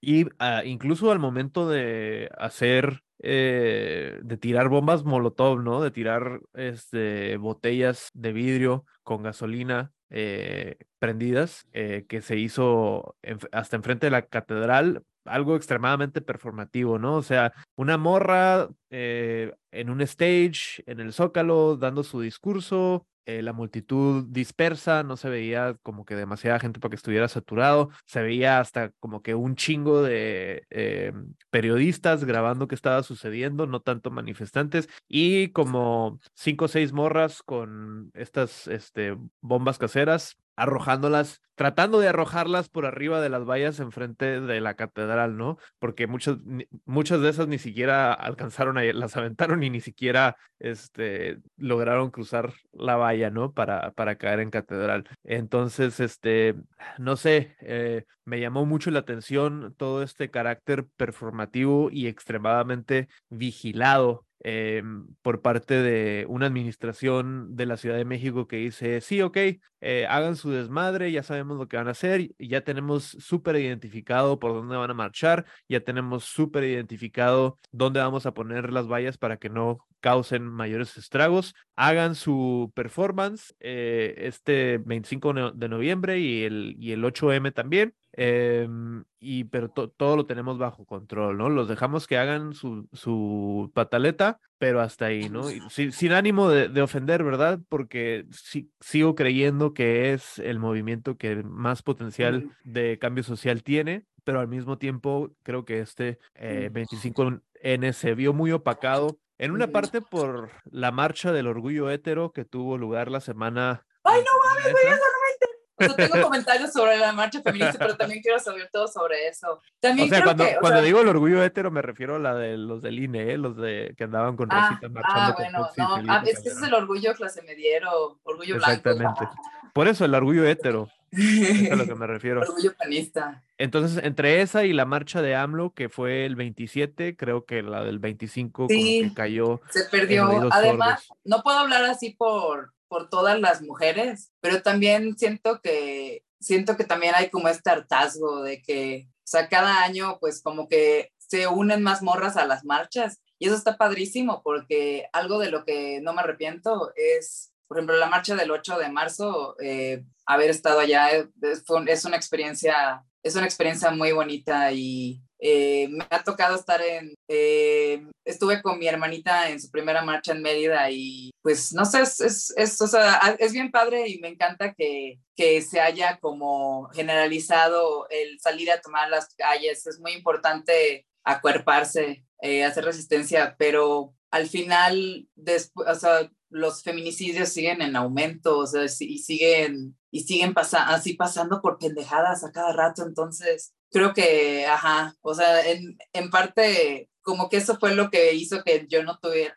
y ah, incluso al momento de hacer eh, de tirar bombas molotov, ¿no? De tirar este, botellas de vidrio con gasolina eh, prendidas, eh, que se hizo hasta enfrente de la catedral, algo extremadamente performativo, ¿no? O sea, una morra en un stage, en el zócalo, dando su discurso, eh, la multitud dispersa, no se veía como que demasiada gente para que estuviera saturado, se veía hasta como que un chingo de eh, periodistas grabando qué estaba sucediendo, no tanto manifestantes, y como cinco o seis morras con estas este, bombas caseras arrojándolas, tratando de arrojarlas por arriba de las vallas enfrente de la catedral, ¿no? Porque muchas, muchas de esas ni siquiera alcanzaron a, las aventaron y ni siquiera este, lograron cruzar la valla, ¿no? Para, para caer en catedral. Entonces, este, no sé, eh, me llamó mucho la atención todo este carácter performativo y extremadamente vigilado eh, por parte de una administración de la Ciudad de México que dice, sí, ok, eh, hagan su desmadre, ya sabemos lo que van a hacer, ya tenemos súper identificado por dónde van a marchar, ya tenemos súper identificado dónde vamos a poner las vallas para que no causen mayores estragos, hagan su performance eh, este 25 de noviembre y el, y el 8M también. Em, y pero todo lo tenemos bajo control, ¿no? Los dejamos que hagan su, su pataleta, pero hasta ahí, ¿no? sin, ánimo de, ofender, ¿verdad? Porque sigo creyendo que es el movimiento que más potencial de cambio social tiene, pero al mismo tiempo creo que este 25N eh, se vio muy opacado en una parte por la marcha del orgullo hétero que tuvo lugar la semana. ¡Ay, no mames, tengo comentarios sobre la marcha feminista, pero también quiero saber todo sobre eso. También o sea, cuando, cuando digo el orgullo hétero me refiero a la de los del INE, ¿eh? los de que andaban con ah, Rosita marchando. Ah, bueno, no, ah, es que ese es el orgullo clase mediero, orgullo blanco. Exactamente. Por eso el orgullo hétero. es a lo que me refiero. Orgullo panista. Entonces, entre esa y la marcha de AMLO, que fue el 27, creo que la del 25 como que cayó. Se perdió. Además, no puedo hablar así por, por todas las mujeres, pero también siento que, siento que también hay como este hartazgo de que, o sea, cada año pues como que se unen más morras a las marchas y eso está padrísimo porque algo de lo que no me arrepiento es, por ejemplo, la marcha del 8 de marzo, eh, haber estado allá es, es una experiencia, es una experiencia muy bonita y eh, me ha tocado estar en, eh, estuve con mi hermanita en su primera marcha en Mérida y pues no sé, es, es, es, o sea, es bien padre y me encanta que, que se haya como generalizado el salir a tomar las calles. Es muy importante acuerparse, eh, hacer resistencia, pero al final, después, o sea, los feminicidios siguen en aumento, o sea, y siguen, y siguen pasando así pasando por pendejadas a cada rato, entonces creo que, ajá, o sea, en, en parte, como que eso fue lo que hizo que yo no tuviera,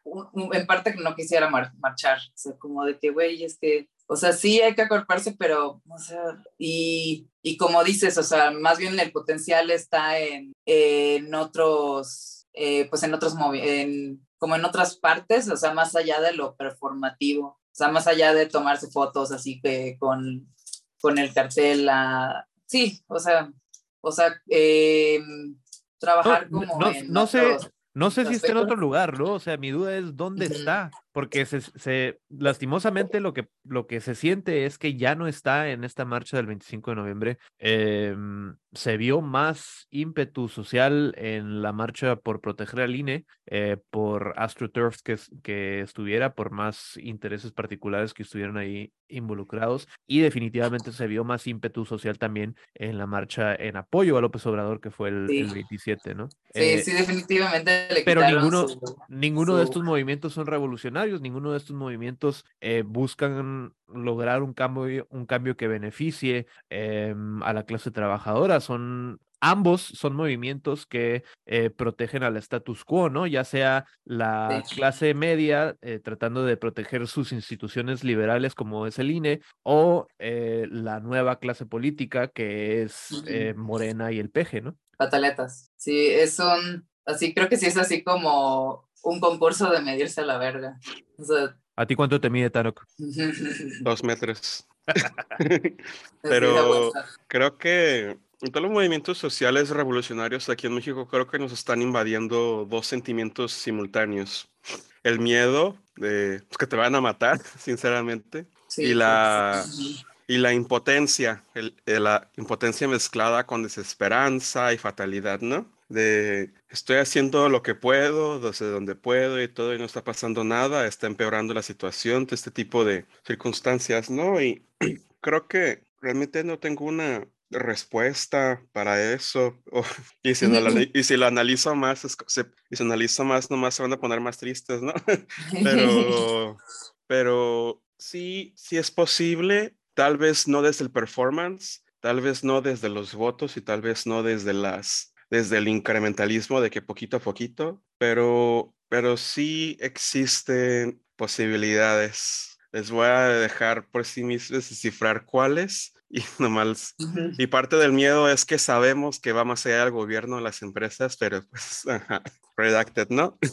en parte que no quisiera marchar, o sea, como de que, güey, es que, o sea, sí hay que acorparse, pero, o sea, y, y como dices, o sea, más bien el potencial está en, en otros, eh, pues en otros, en, como en otras partes, o sea, más allá de lo performativo, o sea, más allá de tomarse fotos así que con, con el cartel, sí, o sea, o sea, eh, trabajar como no, en no sé, no sé si está en otro lugar, ¿no? O sea, mi duda es dónde está, porque se, se, lastimosamente lo que, lo que se siente es que ya no está en esta marcha del 25 de noviembre. Em, se vio más ímpetu social en la marcha por proteger al INE, eh, por AstroTurf que, que estuviera, por más intereses particulares que estuvieran ahí involucrados, y definitivamente se vio más ímpetu social también en la marcha en apoyo a López Obrador, que fue el, 27, ¿no? Sí, eh, sí, definitivamente. pero ninguno, ninguno de estos movimientos son revolucionarios, ninguno de estos movimientos eh, buscan lograr un cambio, un cambio que beneficie em, a la clase trabajadora. Son ambos son movimientos que eh, protegen al status quo, ¿no? Ya sea la clase media eh, tratando de proteger sus instituciones liberales como es el INE o eh, la nueva clase política que es Morena y el PG, ¿no? Pataletas. Sí, es un, así creo que sí es así como un concurso de medirse a la verga. O sea, ¿A ti cuánto te mide, Tanok? Dos metros. Pero creo que todos los movimientos sociales revolucionarios aquí en México creo que nos están invadiendo dos sentimientos simultáneos. El miedo de pues, que te van a matar, sinceramente, y la y la impotencia, la impotencia mezclada con desesperanza y fatalidad, ¿no? De estoy haciendo lo que puedo, desde donde puedo y todo y no está pasando nada, está empeorando la situación, de este tipo de circunstancias, ¿no? Y creo que realmente no tengo una respuesta para eso. y, si y, si lo analizo más, y si analizo más, nomás se van a poner más tristes, ¿no? pero, pero sí, sí es posible, tal vez no desde el performance, tal vez no desde los votos y tal vez no desde las desde el incrementalismo de que poquito a poquito, pero, pero sí existen posibilidades. Les voy a dejar por sí mismos descifrar cuáles, y nomás, y parte del miedo es que sabemos que va más allá del gobierno, las empresas, pero pues, redacted, ¿no?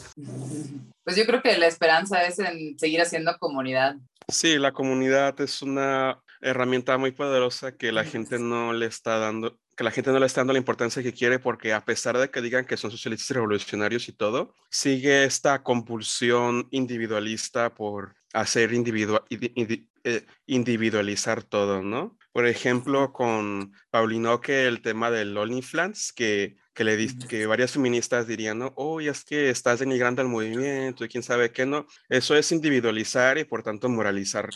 Pues yo creo que la esperanza es en seguir haciendo comunidad. Sí, la comunidad es una herramienta muy poderosa que la gente no le está dando, que la gente no le está dando la importancia que quiere porque a pesar de que digan que son socialistas revolucionarios y todo, sigue esta compulsión individualista por hacer individual, eh, individualizar todo, ¿no? Por ejemplo, con Paulino, que el tema del OnlyFans, que, que, le que varias feministas dirían, no, oh, es que estás denigrando al movimiento y quién sabe qué, no. Eso es individualizar y por tanto moralizar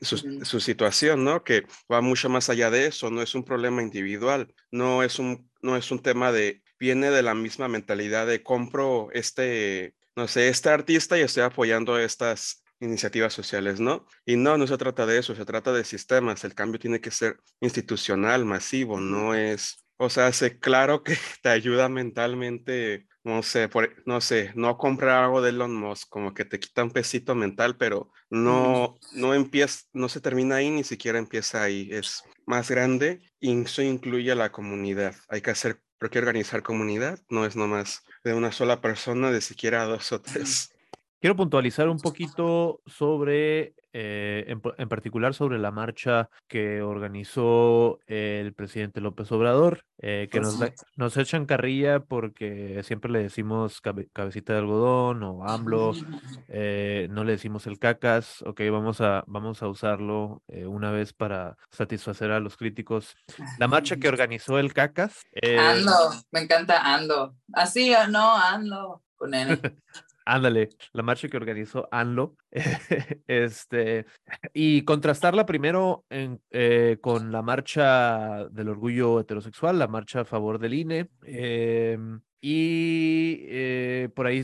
su, su, situación, ¿no? Que va mucho más allá de eso, no es un problema individual, no es un, no es un tema de, viene de la misma mentalidad de compro este, no sé, este artista y estoy apoyando estas iniciativas sociales, ¿no? Y no, no se trata de eso, se trata de sistemas, el cambio tiene que ser institucional, masivo, no es, o sea, sé claro que te ayuda mentalmente, no sé, por, no sé, no comprar algo de Elon Musk, como que te quita un pesito mental, pero no, no empieza, no se termina ahí, ni siquiera empieza ahí, es más grande y eso incluye a la comunidad, hay que hacer, pero que organizar comunidad, no es nomás de una sola persona, de siquiera dos o tres. Quiero puntualizar un poquito sobre, eh, en, particular sobre la marcha que organizó el presidente López Obrador, eh, que nos, nos echan carrilla porque siempre le decimos cabecita de algodón o AMLO, eh, no le decimos el cacas, ok, vamos a, vamos a usarlo una vez para satisfacer a los críticos. La marcha que organizó el cacas. Ando, me encanta Ando. Así o no, Ando con él. Ándale, la marcha que organizó ANLO. este, y contrastarla primero en, eh, con la marcha del orgullo heterosexual, la marcha a favor del INE. Em, y eh, por ahí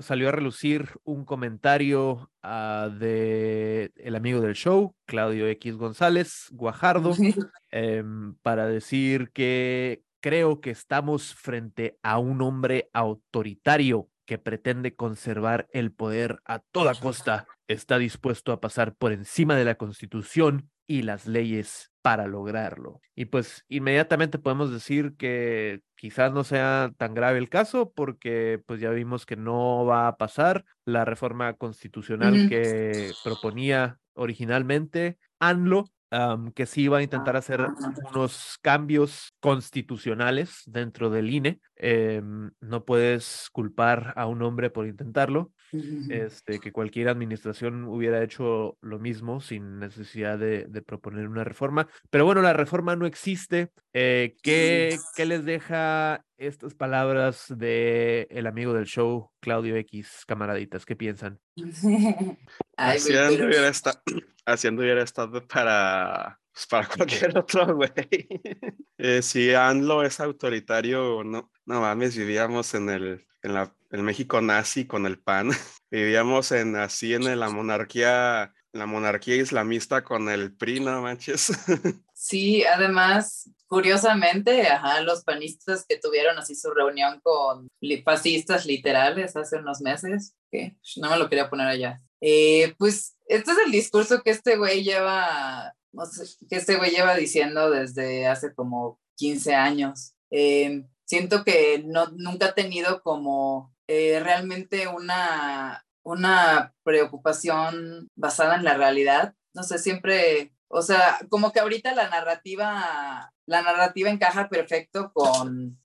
salió a relucir un comentario uh, de el amigo del show, Claudio X González Guajardo, em, para decir que creo que estamos frente a un hombre autoritario que pretende conservar el poder a toda costa, está dispuesto a pasar por encima de la Constitución y las leyes para lograrlo. Y pues inmediatamente podemos decir que quizás no sea tan grave el caso porque pues ya vimos que no va a pasar la reforma constitucional que proponía originalmente ANLO que sí iba a intentar hacer unos cambios constitucionales dentro del INE. Em, no puedes culpar a un hombre por intentarlo. Este, que cualquier administración hubiera hecho lo mismo sin necesidad de, proponer una reforma. Pero bueno, la reforma no existe. Eh, ¿qué, ¿qué, les deja estas palabras de el amigo del show, Claudio X, camaraditas? ¿Qué piensan? haciendo, hubiera estado, haciendo hubiera estado para, pues, para cualquier otro güey. Eh, si ANLO es autoritario, no, no mames, vivíamos en el, en la, el México nazi con el PAN. vivíamos en así en la monarquía, la monarquía islamista con el PRI, no manches. Sí, además, curiosamente, ajá, los panistas que tuvieron así su reunión con fascistas literales hace unos meses, que no me lo quería poner allá. Eh, pues este es el discurso que este güey lleva, no sé, que este güey lleva diciendo desde hace como 15 años. Eh, siento que no, nunca ha tenido como eh, realmente una, una preocupación basada en la realidad. No sé, siempre, o sea, como que ahorita la narrativa, la narrativa encaja perfecto con,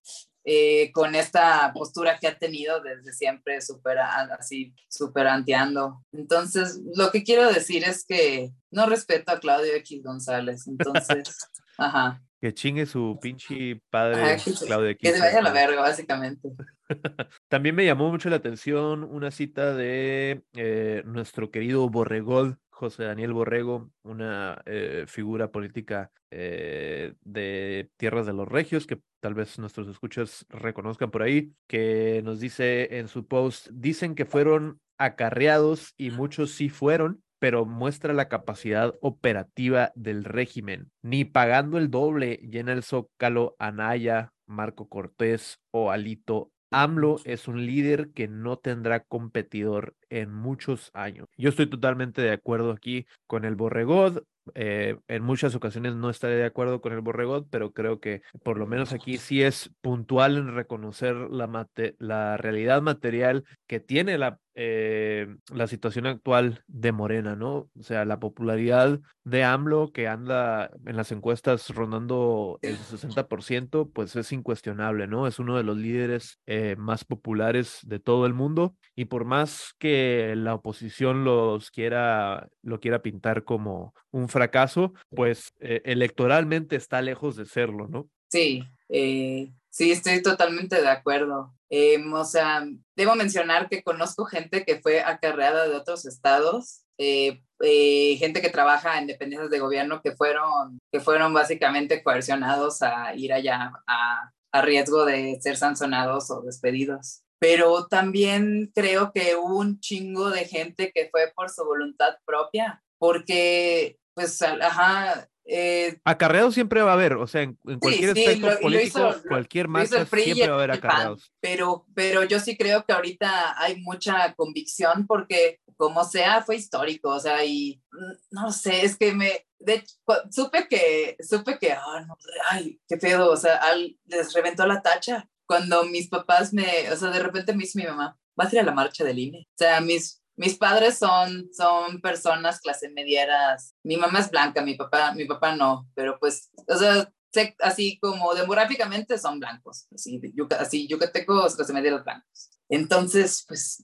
eh, con esta postura que ha tenido desde siempre, súper así, súper anteando. Entonces, lo que quiero decir es que no respeto a Claudio X González, entonces, ajá. Que chingue su pinche padre, Claudio Que se vaya a la verga, básicamente. También me llamó mucho la atención una cita de eh, nuestro querido Borregol, José Daniel Borrego, una eh, figura política eh, de Tierras de los Regios, que tal vez nuestros escuchas reconozcan por ahí, que nos dice en su post, dicen que fueron acarreados y muchos sí fueron, pero muestra la capacidad operativa del régimen. Ni pagando el doble llena el zócalo Anaya, Marco Cortés o Alito. AMLO es un líder que no tendrá competidor en muchos años. Yo estoy totalmente de acuerdo aquí con el Borregod. Eh, en muchas ocasiones no estaré de acuerdo con el Borregot, pero creo que por lo menos aquí sí es puntual en reconocer la, la realidad material que tiene la eh, la situación actual de Morena, ¿no? O sea, la popularidad de AMLO que anda en las encuestas rondando el 60%, pues es incuestionable, ¿no? Es uno de los líderes eh, más populares de todo el mundo y por más que la oposición los quiera, lo quiera pintar como un fracaso, pues eh, electoralmente está lejos de serlo, ¿no? Sí, sí, estoy totalmente de acuerdo. Em, o sea, debo mencionar que conozco gente que fue acarreada de otros estados, eh, eh, gente que trabaja en dependencias de gobierno que fueron, que fueron básicamente coercionados a ir allá a, a riesgo de ser sancionados o despedidos. Pero también creo que hubo un chingo de gente que fue por su voluntad propia, porque, pues, ajá, eh, acarreados siempre va a haber, o sea, en, cualquier aspecto político, cualquier masa siempre va a haber acarreados. pero, pero yo sí creo que ahorita hay mucha convicción porque como sea fue histórico, o sea, y no sé, es que me, de, supe que, supe que, oh, no, ay, qué pedo, o sea, les reventó la tacha cuando mis papás me, o sea, de repente me dice mi mamá, vas a ir a la marcha del INE. O sea, mis, mis padres son, son personas clase medieras. Mi mamá es blanca, mi papá, mi papá no, pero pues, o sea, así como demográficamente son blancos, así, así yucatecos, clase medieras blancos. Entonces, pues,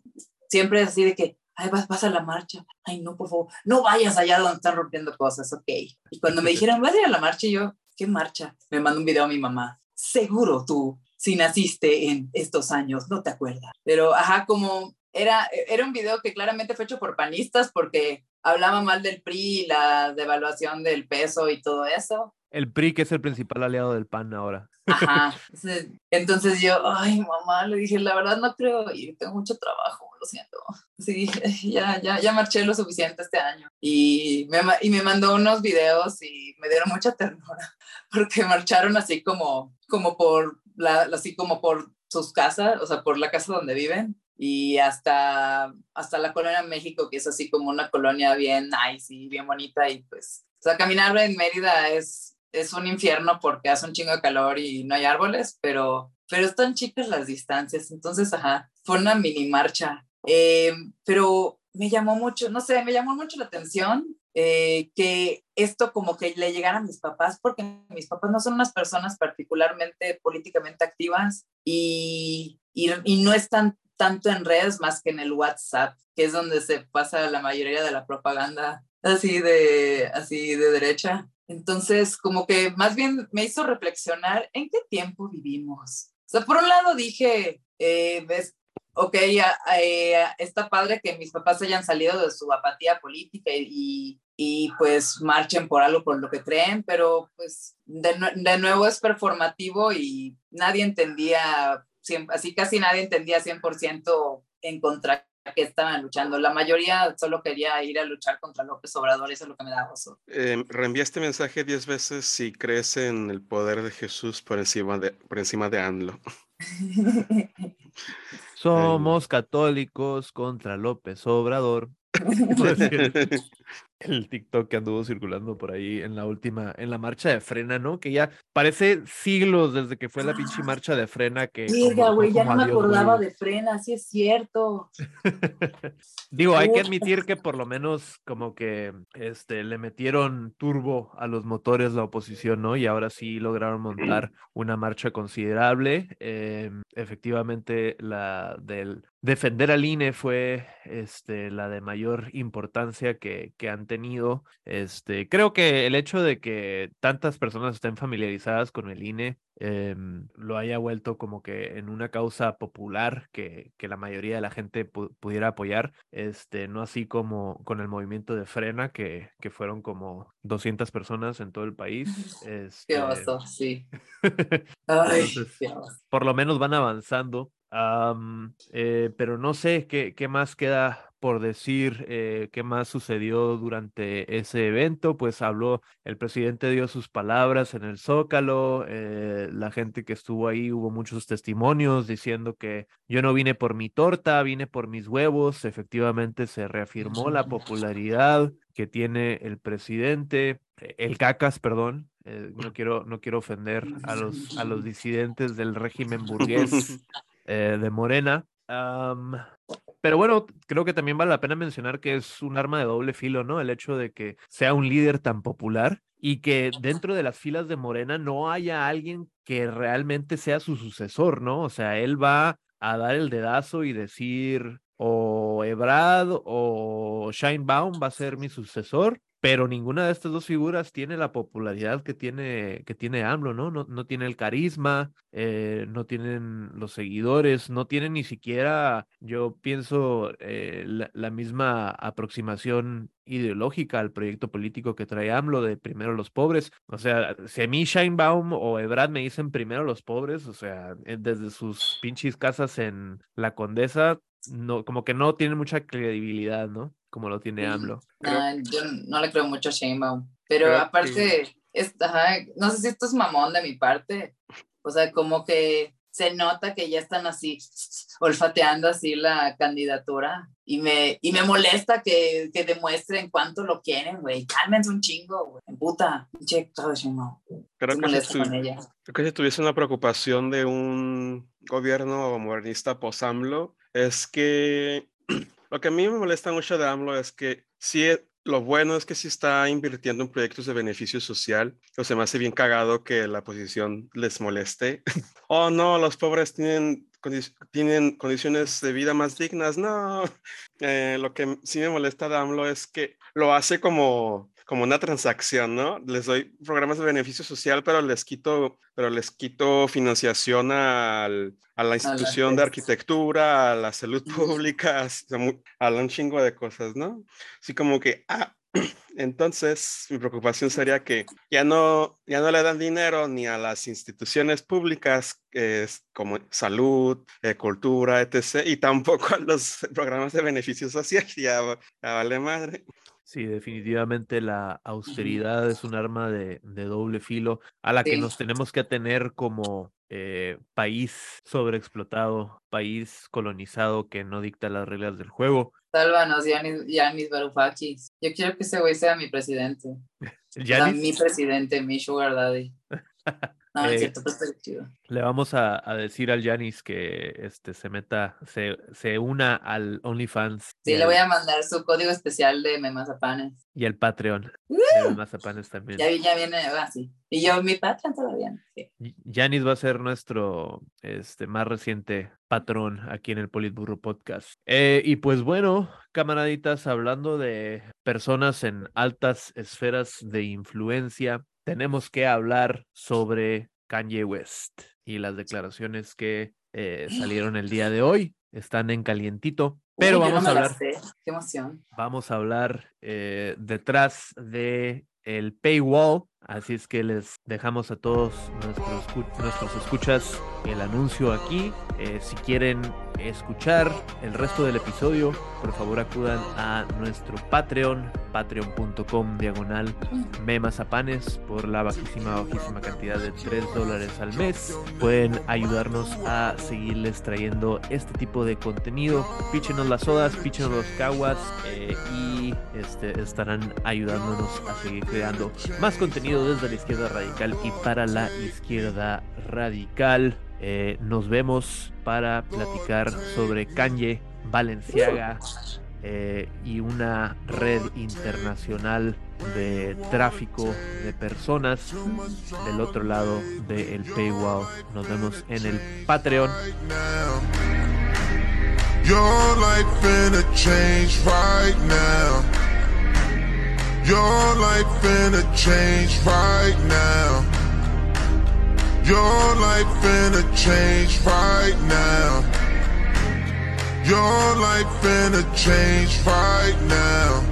siempre es así de que, ay, vas, vas a la marcha, ay, no, por favor, no vayas allá donde están rompiendo cosas, ok. Y cuando me dijeron, vas a ir a la marcha, yo, ¿qué marcha? Me mandó un video a mi mamá, seguro tú, si naciste en estos años, no te acuerdas. Pero, ajá, como era, era un video que claramente fue hecho por panistas porque hablaba mal del PRI y la devaluación del peso y todo eso. El PRI, que es el principal aliado del PAN ahora. Ajá. Entonces yo, ay, mamá, le dije, la verdad no creo ir, tengo mucho trabajo, lo siento. Sí, ya, ya, ya marché lo suficiente este año. Y me, y me mandó unos videos y me dieron mucha ternura, porque marcharon así como, como por, la, así como por sus casas, o sea, por la casa donde viven y hasta, hasta la colonia México, que es así como una colonia bien nice y bien bonita y pues, o sea, caminar en Mérida es, es un infierno porque hace un chingo de calor y no hay árboles, pero, pero están chicas las distancias, entonces, ajá, fue una mini marcha, eh, pero me llamó mucho, no sé, me llamó mucho la atención eh, que esto como que le llegara a mis papás, porque mis papás no son unas personas particularmente políticamente activas y, y, y no están tanto en redes más que en el WhatsApp, que es donde se pasa la mayoría de la propaganda así de, así de derecha. Entonces, como que más bien me hizo reflexionar en qué tiempo vivimos. O sea, por un lado dije, eh, ves, ok, eh, está padre que mis papás hayan salido de su apatía política y, y pues marchen por algo por lo que creen, pero pues de, de nuevo es performativo y nadie entendía así casi nadie entendía 100% en contra que estaban luchando. La mayoría solo quería ir a luchar contra López Obrador, eso es lo que me da gozo. Eh, reenvía este mensaje 10 veces si crees en el poder de Jesús por encima de, por encima de ANLO. Somos católicos contra López Obrador. el TikTok que anduvo circulando por ahí en la última, en la marcha de frena, ¿no? Que ya parece siglos desde que fue la pinche ah. marcha de frena que. Mira, güey, ya no me acordaba de frena, sí es cierto. Digo, hay que admitir que por lo menos como que este le metieron turbo a los motores la oposición, ¿no? Y ahora sí lograron montar una marcha considerable. Em, efectivamente, la del defender al INE fue este, la de mayor importancia que, que han tenido. Este, creo que el hecho de que tantas personas estén familiarizadas con el INE em, lo haya vuelto como que en una causa popular que, que la mayoría de la gente pudiera apoyar, este, no así como con el movimiento de Frena, que, que fueron como 200 personas en todo el país. Este... Qué sí. Por lo menos van avanzando. Eh, pero no sé qué, qué más queda por decir eh, qué más sucedió durante ese evento, pues habló, el presidente dio sus palabras en el Zócalo, eh, la gente que estuvo ahí hubo muchos testimonios diciendo que yo no vine por mi torta, vine por mis huevos, efectivamente se reafirmó la popularidad que tiene el presidente, el cacas, perdón, no quiero, no quiero ofender a los, a los disidentes del régimen burgués de Morena, pero bueno, creo que también vale la pena mencionar que es un arma de doble filo, ¿no? El hecho de que sea un líder tan popular y que dentro de las filas de Morena no haya alguien que realmente sea su sucesor, ¿no? O sea, él va a dar el dedazo y decir o Ebrad o Shinebaum va a ser mi sucesor pero ninguna de estas dos figuras tiene la popularidad que tiene, que tiene AMLO, ¿no? No, no tiene el carisma, eh, no tienen los seguidores, no tienen ni siquiera, yo pienso, eh, la, misma aproximación ideológica al proyecto político que trae AMLO de primero los pobres. O sea, si a mí Shinebaum o Ebrad me dicen primero los pobres, o sea, eh, desde sus pinches casas en La Condesa, no, como que no tienen mucha credibilidad, ¿no? Como lo tiene AMLO. yo no le creo mucho a Sheinbaum, pero aparte, no sé si esto es mamón de mi parte, o sea, como que se nota que ya están así olfateando así la candidatura y me, y me molesta que, que demuestren cuánto lo quieren, güey. Cálmense un chingo, güey. Puta, pinche Sheinbaum. Creo que, si creo que si tuviese una preocupación de un gobierno modernista post-AMLO, es que lo que a mí me molesta mucho de AMLO es que sí, lo bueno es que sí está invirtiendo en proyectos de beneficio social. O se me hace bien cagado que la oposición les moleste. oh, no, los pobres tienen, tienen condiciones de vida más dignas. No, eh, lo que sí me molesta de AMLO es que lo hace como como una transacción, ¿no? Les doy programas de beneficio social, pero les quito, pero les quito financiación al, a la institución de arquitectura, a la salud pública, a un chingo de cosas, ¿no? Así como que, ah, entonces mi preocupación sería que ya no, ya no le dan dinero ni a las instituciones públicas como salud, eh, cultura, etc. Y tampoco a los programas de beneficio social, ya, ya vale madre. Sí, definitivamente la austeridad es un arma de, doble filo a la que nos tenemos que atener como eh, país sobreexplotado, país colonizado que no dicta las reglas del juego. Sálvanos, Yanis, Varoufakis. Yo quiero que ese güey sea mi presidente. mi presidente, mi sugar daddy. No, es eh, cierto, pues, chido. Le vamos a, decir al Yanis que este, se meta, se, se una al OnlyFans. Sí, le voy a mandar su código especial de Memazapanes. Y el Patreon de Memazapanes también. Ya, ya viene, así. Ah, y yo, mi Patreon todavía. Yanis va a ser nuestro este, más reciente patrón aquí en el Politburro Podcast. Eh, y pues bueno, camaraditas, hablando de personas en altas esferas de influencia, tenemos que hablar sobre Kanye West y las declaraciones que eh, salieron el día de hoy. Están en calientito, pero vamos a hablar. Qué emoción. Vamos a hablar eh, detrás de el paywall. Así es que les dejamos a todos nuestros, nuestros escuchas el anuncio aquí. Eh, si quieren escuchar el resto del episodio, por favor acudan a nuestro Patreon, patreon.com diagonal memazapanes por la bajísima, bajísima cantidad de 3 dólares al mes. Pueden ayudarnos a seguirles trayendo este tipo de contenido. Píchenos las sodas, píchenos los caguas eh, y este, estarán ayudándonos a seguir creando más contenido desde la izquierda radical y para la izquierda radical. Eh, nos vemos para platicar sobre Kanye, Valenciaga eh, y una red internacional de tráfico de personas del otro lado del paywall. Nos vemos en el Patreon. Your life finna change right now. Your life finna change right now.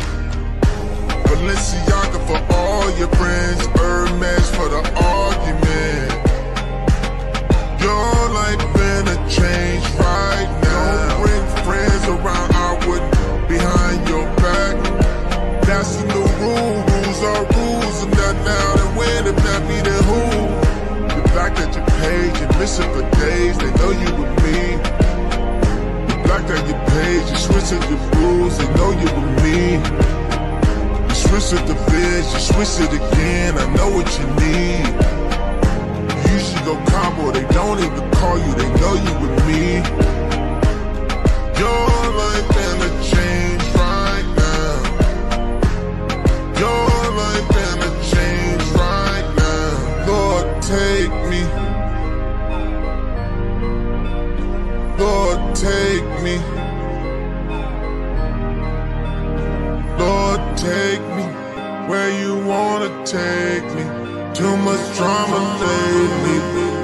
Balenciaga for all your friends, Hermes for the argument. Your life finna change right now. Don't bring friends around, I would behind your back. That's the new rule, rules are rules, and not now and when if not be switching for days, they know you with me. You blacked out your page, you switching your rules, they know you with me. You switch it the vids, you switch it again, I know what you need. You usually go combo, they don't even call you, they know you with me. Your life gonna change right now. Your life gonna change right now. Lord, take me. Lord, take me. Lord, take me where you wanna take me. Too much drama lately.